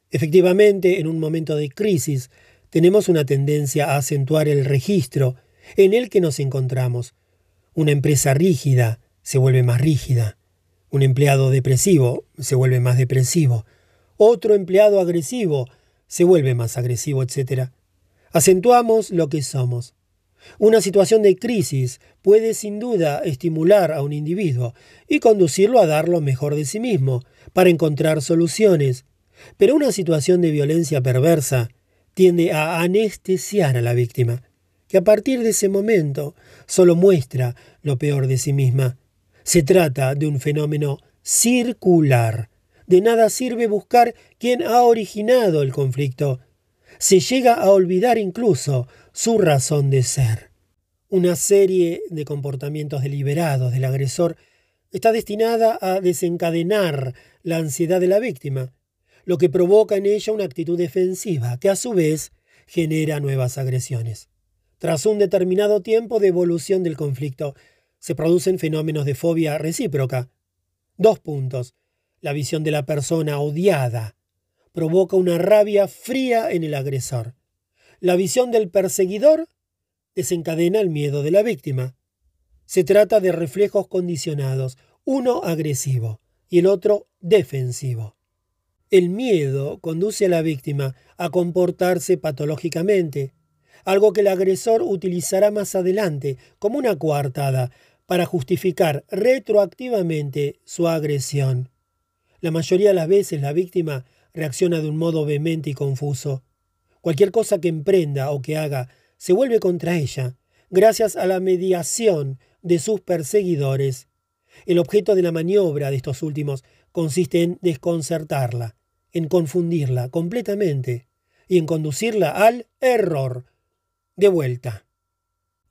Efectivamente, en un momento de crisis, tenemos una tendencia a acentuar el registro en el que nos encontramos. Una empresa rígida se vuelve más rígida. Un empleado depresivo se vuelve más depresivo. Otro empleado agresivo se vuelve más agresivo, etc. Acentuamos lo que somos. Una situación de crisis puede sin duda estimular a un individuo y conducirlo a dar lo mejor de sí mismo, para encontrar soluciones. Pero una situación de violencia perversa tiende a anestesiar a la víctima, que a partir de ese momento solo muestra lo peor de sí misma. Se trata de un fenómeno circular. De nada sirve buscar quién ha originado el conflicto. Se llega a olvidar incluso su razón de ser. Una serie de comportamientos deliberados del agresor está destinada a desencadenar la ansiedad de la víctima, lo que provoca en ella una actitud defensiva que a su vez genera nuevas agresiones. Tras un determinado tiempo de evolución del conflicto, se producen fenómenos de fobia recíproca. Dos puntos. La visión de la persona odiada provoca una rabia fría en el agresor. La visión del perseguidor desencadena el miedo de la víctima. Se trata de reflejos condicionados, uno agresivo y el otro defensivo. El miedo conduce a la víctima a comportarse patológicamente, algo que el agresor utilizará más adelante como una coartada para justificar retroactivamente su agresión. La mayoría de las veces la víctima reacciona de un modo vehemente y confuso. Cualquier cosa que emprenda o que haga se vuelve contra ella, gracias a la mediación de sus perseguidores. El objeto de la maniobra de estos últimos consiste en desconcertarla, en confundirla completamente y en conducirla al error. De vuelta.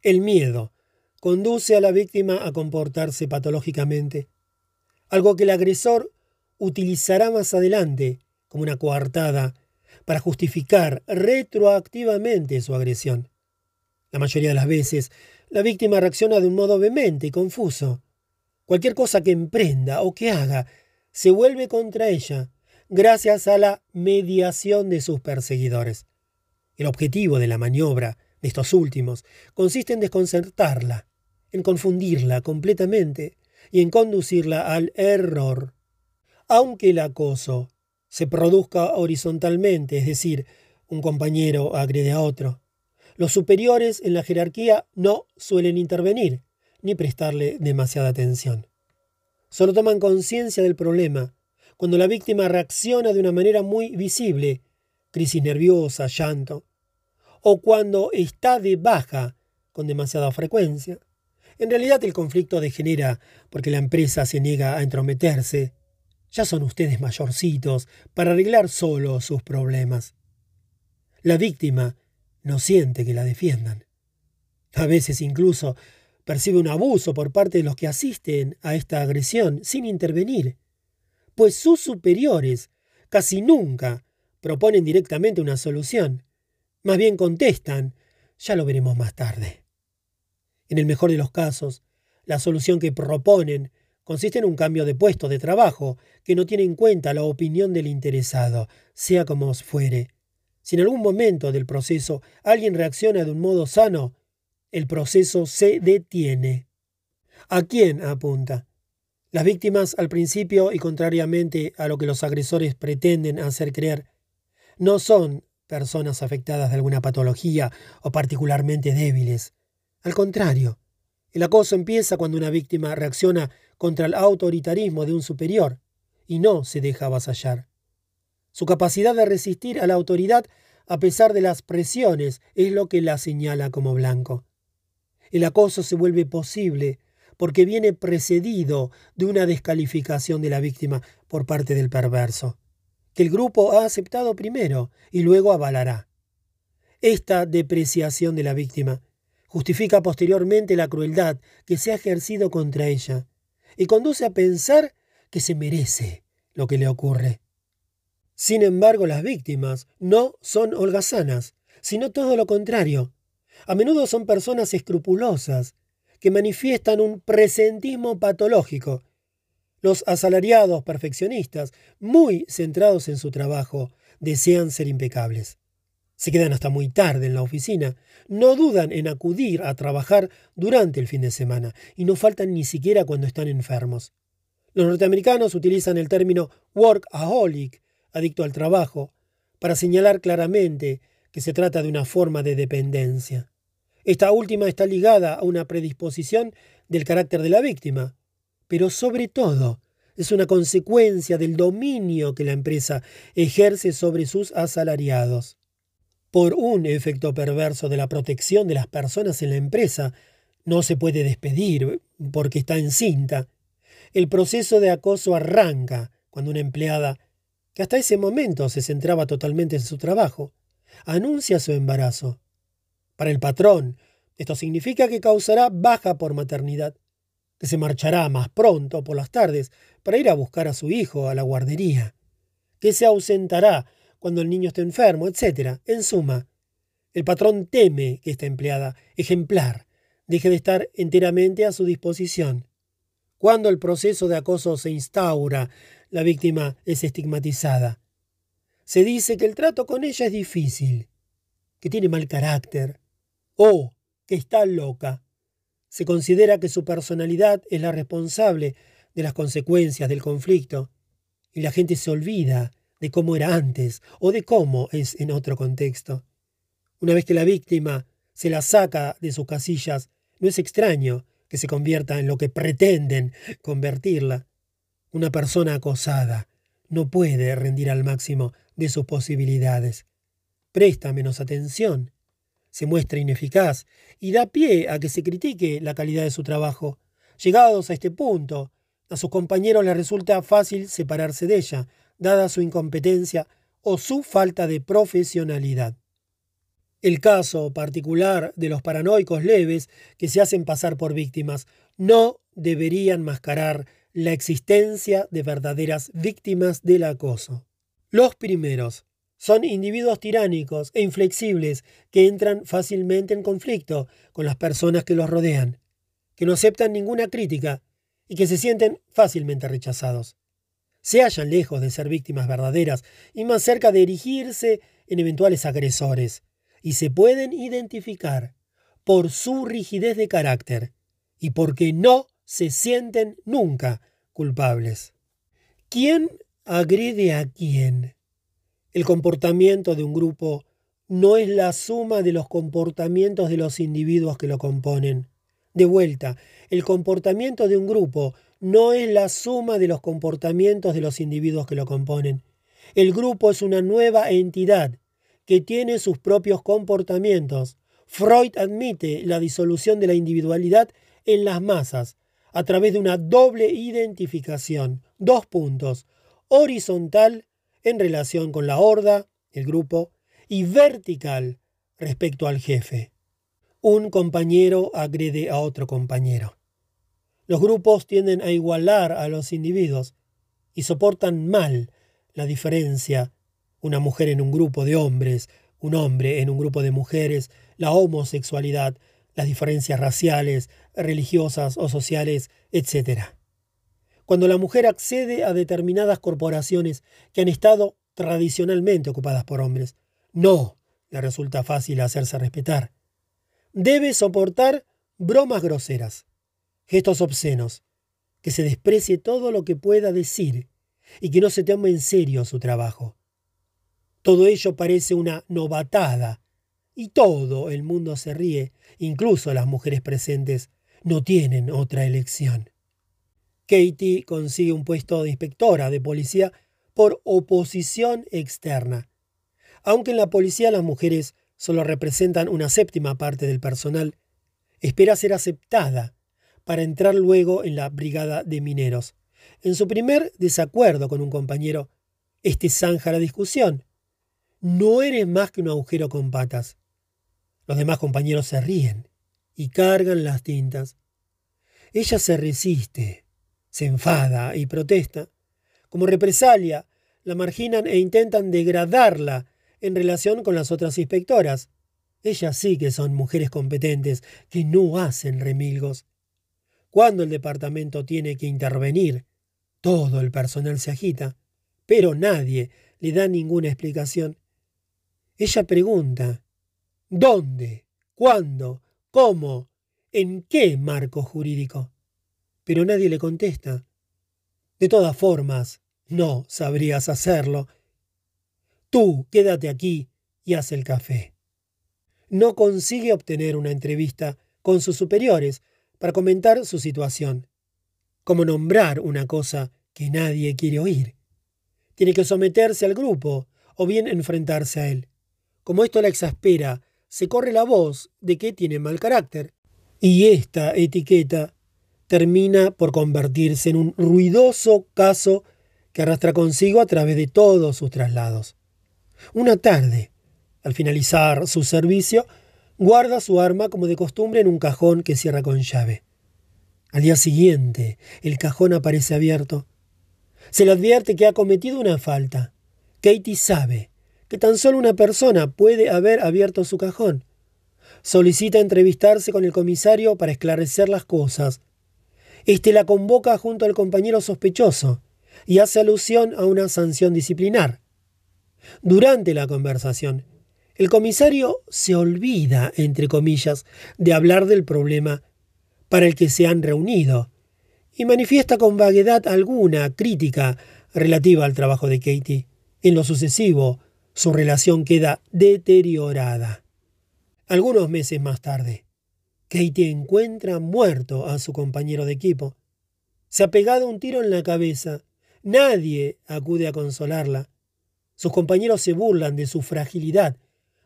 El miedo conduce a la víctima a comportarse patológicamente, algo que el agresor utilizará más adelante como una coartada para justificar retroactivamente su agresión. La mayoría de las veces, la víctima reacciona de un modo vehemente y confuso. Cualquier cosa que emprenda o que haga se vuelve contra ella gracias a la mediación de sus perseguidores. El objetivo de la maniobra de estos últimos consiste en desconcertarla, en confundirla completamente y en conducirla al error. Aunque el acoso se produzca horizontalmente, es decir, un compañero agrede a otro. Los superiores en la jerarquía no suelen intervenir ni prestarle demasiada atención. Solo toman conciencia del problema cuando la víctima reacciona de una manera muy visible, crisis nerviosa, llanto, o cuando está de baja con demasiada frecuencia. En realidad el conflicto degenera porque la empresa se niega a entrometerse. Ya son ustedes mayorcitos para arreglar solo sus problemas. La víctima no siente que la defiendan. A veces incluso percibe un abuso por parte de los que asisten a esta agresión sin intervenir, pues sus superiores casi nunca proponen directamente una solución, más bien contestan, ya lo veremos más tarde. En el mejor de los casos, la solución que proponen consiste en un cambio de puesto de trabajo que no tiene en cuenta la opinión del interesado, sea como fuere. Si en algún momento del proceso alguien reacciona de un modo sano, el proceso se detiene. ¿A quién apunta? Las víctimas al principio y contrariamente a lo que los agresores pretenden hacer creer, no son personas afectadas de alguna patología o particularmente débiles. Al contrario, el acoso empieza cuando una víctima reacciona contra el autoritarismo de un superior y no se deja avasallar. Su capacidad de resistir a la autoridad a pesar de las presiones es lo que la señala como blanco. El acoso se vuelve posible porque viene precedido de una descalificación de la víctima por parte del perverso, que el grupo ha aceptado primero y luego avalará. Esta depreciación de la víctima justifica posteriormente la crueldad que se ha ejercido contra ella y conduce a pensar que se merece lo que le ocurre. Sin embargo, las víctimas no son holgazanas, sino todo lo contrario. A menudo son personas escrupulosas, que manifiestan un presentismo patológico. Los asalariados perfeccionistas, muy centrados en su trabajo, desean ser impecables. Se quedan hasta muy tarde en la oficina, no dudan en acudir a trabajar durante el fin de semana y no faltan ni siquiera cuando están enfermos. Los norteamericanos utilizan el término workaholic, adicto al trabajo, para señalar claramente que se trata de una forma de dependencia. Esta última está ligada a una predisposición del carácter de la víctima, pero sobre todo es una consecuencia del dominio que la empresa ejerce sobre sus asalariados por un efecto perverso de la protección de las personas en la empresa. No se puede despedir porque está encinta. El proceso de acoso arranca cuando una empleada, que hasta ese momento se centraba totalmente en su trabajo, anuncia su embarazo. Para el patrón, esto significa que causará baja por maternidad, que se marchará más pronto por las tardes para ir a buscar a su hijo a la guardería, que se ausentará cuando el niño esté enfermo, etc. En suma, el patrón teme que esta empleada, ejemplar, deje de estar enteramente a su disposición. Cuando el proceso de acoso se instaura, la víctima es estigmatizada. Se dice que el trato con ella es difícil, que tiene mal carácter o que está loca. Se considera que su personalidad es la responsable de las consecuencias del conflicto y la gente se olvida de cómo era antes o de cómo es en otro contexto. Una vez que la víctima se la saca de sus casillas, no es extraño que se convierta en lo que pretenden convertirla. Una persona acosada no puede rendir al máximo de sus posibilidades. Presta menos atención, se muestra ineficaz y da pie a que se critique la calidad de su trabajo. Llegados a este punto, a sus compañeros les resulta fácil separarse de ella, dada su incompetencia o su falta de profesionalidad. El caso particular de los paranoicos leves que se hacen pasar por víctimas no deberían mascarar la existencia de verdaderas víctimas del acoso. Los primeros son individuos tiránicos e inflexibles que entran fácilmente en conflicto con las personas que los rodean, que no aceptan ninguna crítica y que se sienten fácilmente rechazados se hallan lejos de ser víctimas verdaderas y más cerca de erigirse en eventuales agresores, y se pueden identificar por su rigidez de carácter y porque no se sienten nunca culpables. ¿Quién agrede a quién? El comportamiento de un grupo no es la suma de los comportamientos de los individuos que lo componen. De vuelta, el comportamiento de un grupo no es la suma de los comportamientos de los individuos que lo componen. El grupo es una nueva entidad que tiene sus propios comportamientos. Freud admite la disolución de la individualidad en las masas a través de una doble identificación. Dos puntos. Horizontal en relación con la horda, el grupo, y vertical respecto al jefe. Un compañero agrede a otro compañero. Los grupos tienden a igualar a los individuos y soportan mal la diferencia, una mujer en un grupo de hombres, un hombre en un grupo de mujeres, la homosexualidad, las diferencias raciales, religiosas o sociales, etc. Cuando la mujer accede a determinadas corporaciones que han estado tradicionalmente ocupadas por hombres, no le resulta fácil hacerse respetar. Debe soportar bromas groseras, gestos obscenos, que se desprecie todo lo que pueda decir y que no se tome en serio su trabajo. Todo ello parece una novatada y todo el mundo se ríe, incluso las mujeres presentes no tienen otra elección. Katie consigue un puesto de inspectora de policía por oposición externa aunque en la policía las mujeres solo representan una séptima parte del personal, espera ser aceptada para entrar luego en la brigada de mineros. En su primer desacuerdo con un compañero, este zanja la discusión. No eres más que un agujero con patas. Los demás compañeros se ríen y cargan las tintas. Ella se resiste, se enfada y protesta. Como represalia, la marginan e intentan degradarla en relación con las otras inspectoras. Ellas sí que son mujeres competentes, que no hacen remilgos. Cuando el departamento tiene que intervenir, todo el personal se agita, pero nadie le da ninguna explicación. Ella pregunta, ¿dónde? ¿Cuándo? ¿Cómo? ¿En qué marco jurídico? Pero nadie le contesta. De todas formas, no sabrías hacerlo, Tú quédate aquí y haz el café. No consigue obtener una entrevista con sus superiores para comentar su situación. Como nombrar una cosa que nadie quiere oír. Tiene que someterse al grupo o bien enfrentarse a él. Como esto la exaspera, se corre la voz de que tiene mal carácter. Y esta etiqueta termina por convertirse en un ruidoso caso que arrastra consigo a través de todos sus traslados. Una tarde, al finalizar su servicio, guarda su arma como de costumbre en un cajón que cierra con llave. Al día siguiente, el cajón aparece abierto. Se le advierte que ha cometido una falta. Katie sabe que tan solo una persona puede haber abierto su cajón. Solicita entrevistarse con el comisario para esclarecer las cosas. Este la convoca junto al compañero sospechoso y hace alusión a una sanción disciplinar. Durante la conversación, el comisario se olvida, entre comillas, de hablar del problema para el que se han reunido y manifiesta con vaguedad alguna crítica relativa al trabajo de Katie. En lo sucesivo, su relación queda deteriorada. Algunos meses más tarde, Katie encuentra muerto a su compañero de equipo. Se ha pegado un tiro en la cabeza. Nadie acude a consolarla. Sus compañeros se burlan de su fragilidad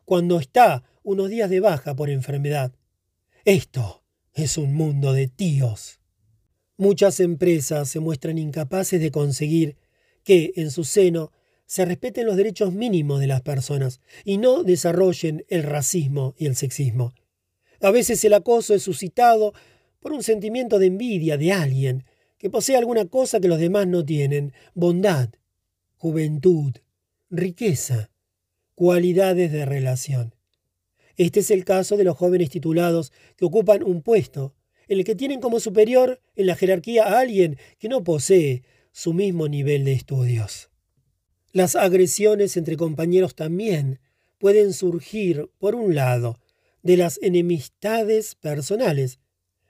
cuando está unos días de baja por enfermedad. Esto es un mundo de tíos. Muchas empresas se muestran incapaces de conseguir que en su seno se respeten los derechos mínimos de las personas y no desarrollen el racismo y el sexismo. A veces el acoso es suscitado por un sentimiento de envidia de alguien que posee alguna cosa que los demás no tienen, bondad, juventud, riqueza, cualidades de relación. Este es el caso de los jóvenes titulados que ocupan un puesto, en el que tienen como superior en la jerarquía a alguien que no posee su mismo nivel de estudios. Las agresiones entre compañeros también pueden surgir, por un lado, de las enemistades personales,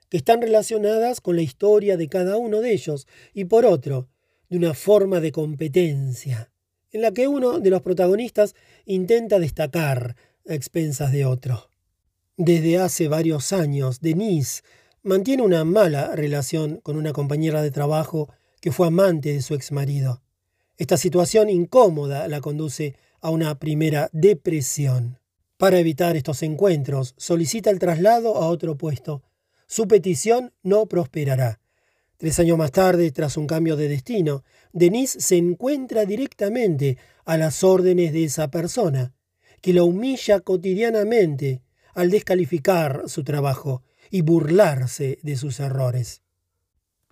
que están relacionadas con la historia de cada uno de ellos, y por otro, de una forma de competencia, en la que uno de los protagonistas intenta destacar a expensas de otro. Desde hace varios años, Denise mantiene una mala relación con una compañera de trabajo que fue amante de su exmarido. Esta situación incómoda la conduce a una primera depresión. Para evitar estos encuentros, solicita el traslado a otro puesto. Su petición no prosperará. Tres años más tarde, tras un cambio de destino, Denise se encuentra directamente a las órdenes de esa persona, que la humilla cotidianamente al descalificar su trabajo y burlarse de sus errores.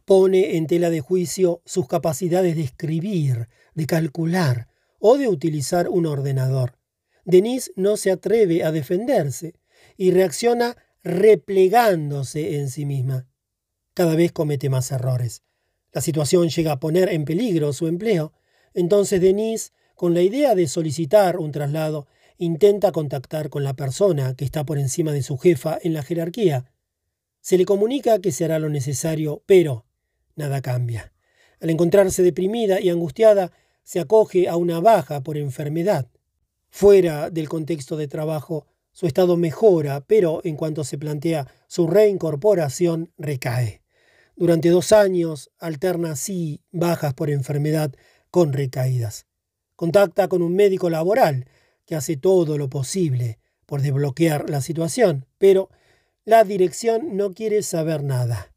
Pone en tela de juicio sus capacidades de escribir, de calcular o de utilizar un ordenador. Denise no se atreve a defenderse y reacciona replegándose en sí misma. Cada vez comete más errores. La situación llega a poner en peligro su empleo. Entonces Denise, con la idea de solicitar un traslado, intenta contactar con la persona que está por encima de su jefa en la jerarquía. Se le comunica que se hará lo necesario, pero nada cambia. Al encontrarse deprimida y angustiada, se acoge a una baja por enfermedad. Fuera del contexto de trabajo, su estado mejora, pero en cuanto se plantea su reincorporación, recae. Durante dos años alterna así bajas por enfermedad con recaídas. Contacta con un médico laboral que hace todo lo posible por desbloquear la situación, pero la dirección no quiere saber nada.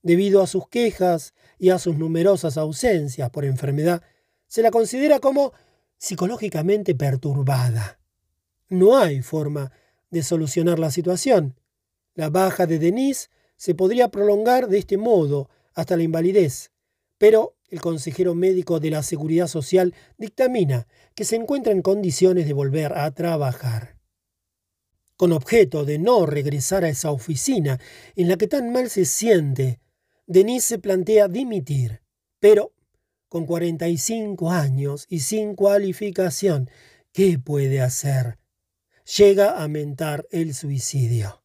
Debido a sus quejas y a sus numerosas ausencias por enfermedad, se la considera como psicológicamente perturbada. No hay forma de solucionar la situación. La baja de Denise se podría prolongar de este modo hasta la invalidez, pero el consejero médico de la Seguridad Social dictamina que se encuentra en condiciones de volver a trabajar. Con objeto de no regresar a esa oficina en la que tan mal se siente, Denise se plantea dimitir, pero con 45 años y sin cualificación, ¿qué puede hacer? Llega a mentar el suicidio.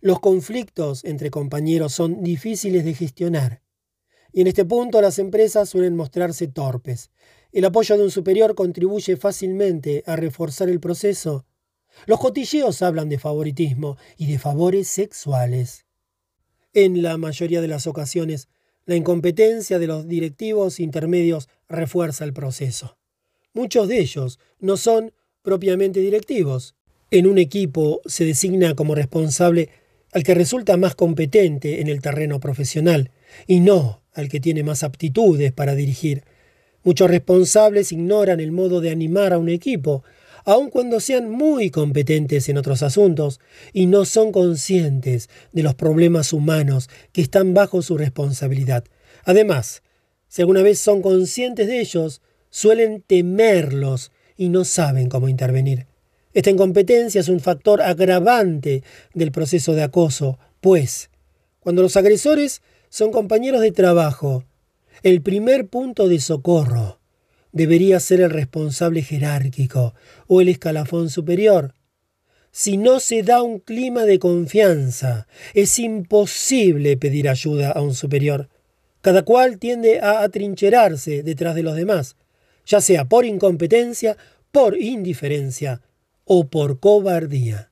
Los conflictos entre compañeros son difíciles de gestionar y en este punto las empresas suelen mostrarse torpes. El apoyo de un superior contribuye fácilmente a reforzar el proceso. Los cotilleos hablan de favoritismo y de favores sexuales. En la mayoría de las ocasiones, la incompetencia de los directivos intermedios refuerza el proceso. Muchos de ellos no son propiamente directivos. En un equipo se designa como responsable al que resulta más competente en el terreno profesional y no al que tiene más aptitudes para dirigir. Muchos responsables ignoran el modo de animar a un equipo, aun cuando sean muy competentes en otros asuntos, y no son conscientes de los problemas humanos que están bajo su responsabilidad. Además, si alguna vez son conscientes de ellos, suelen temerlos y no saben cómo intervenir. Esta incompetencia es un factor agravante del proceso de acoso, pues, cuando los agresores son compañeros de trabajo. El primer punto de socorro debería ser el responsable jerárquico o el escalafón superior. Si no se da un clima de confianza, es imposible pedir ayuda a un superior. Cada cual tiende a atrincherarse detrás de los demás, ya sea por incompetencia, por indiferencia o por cobardía.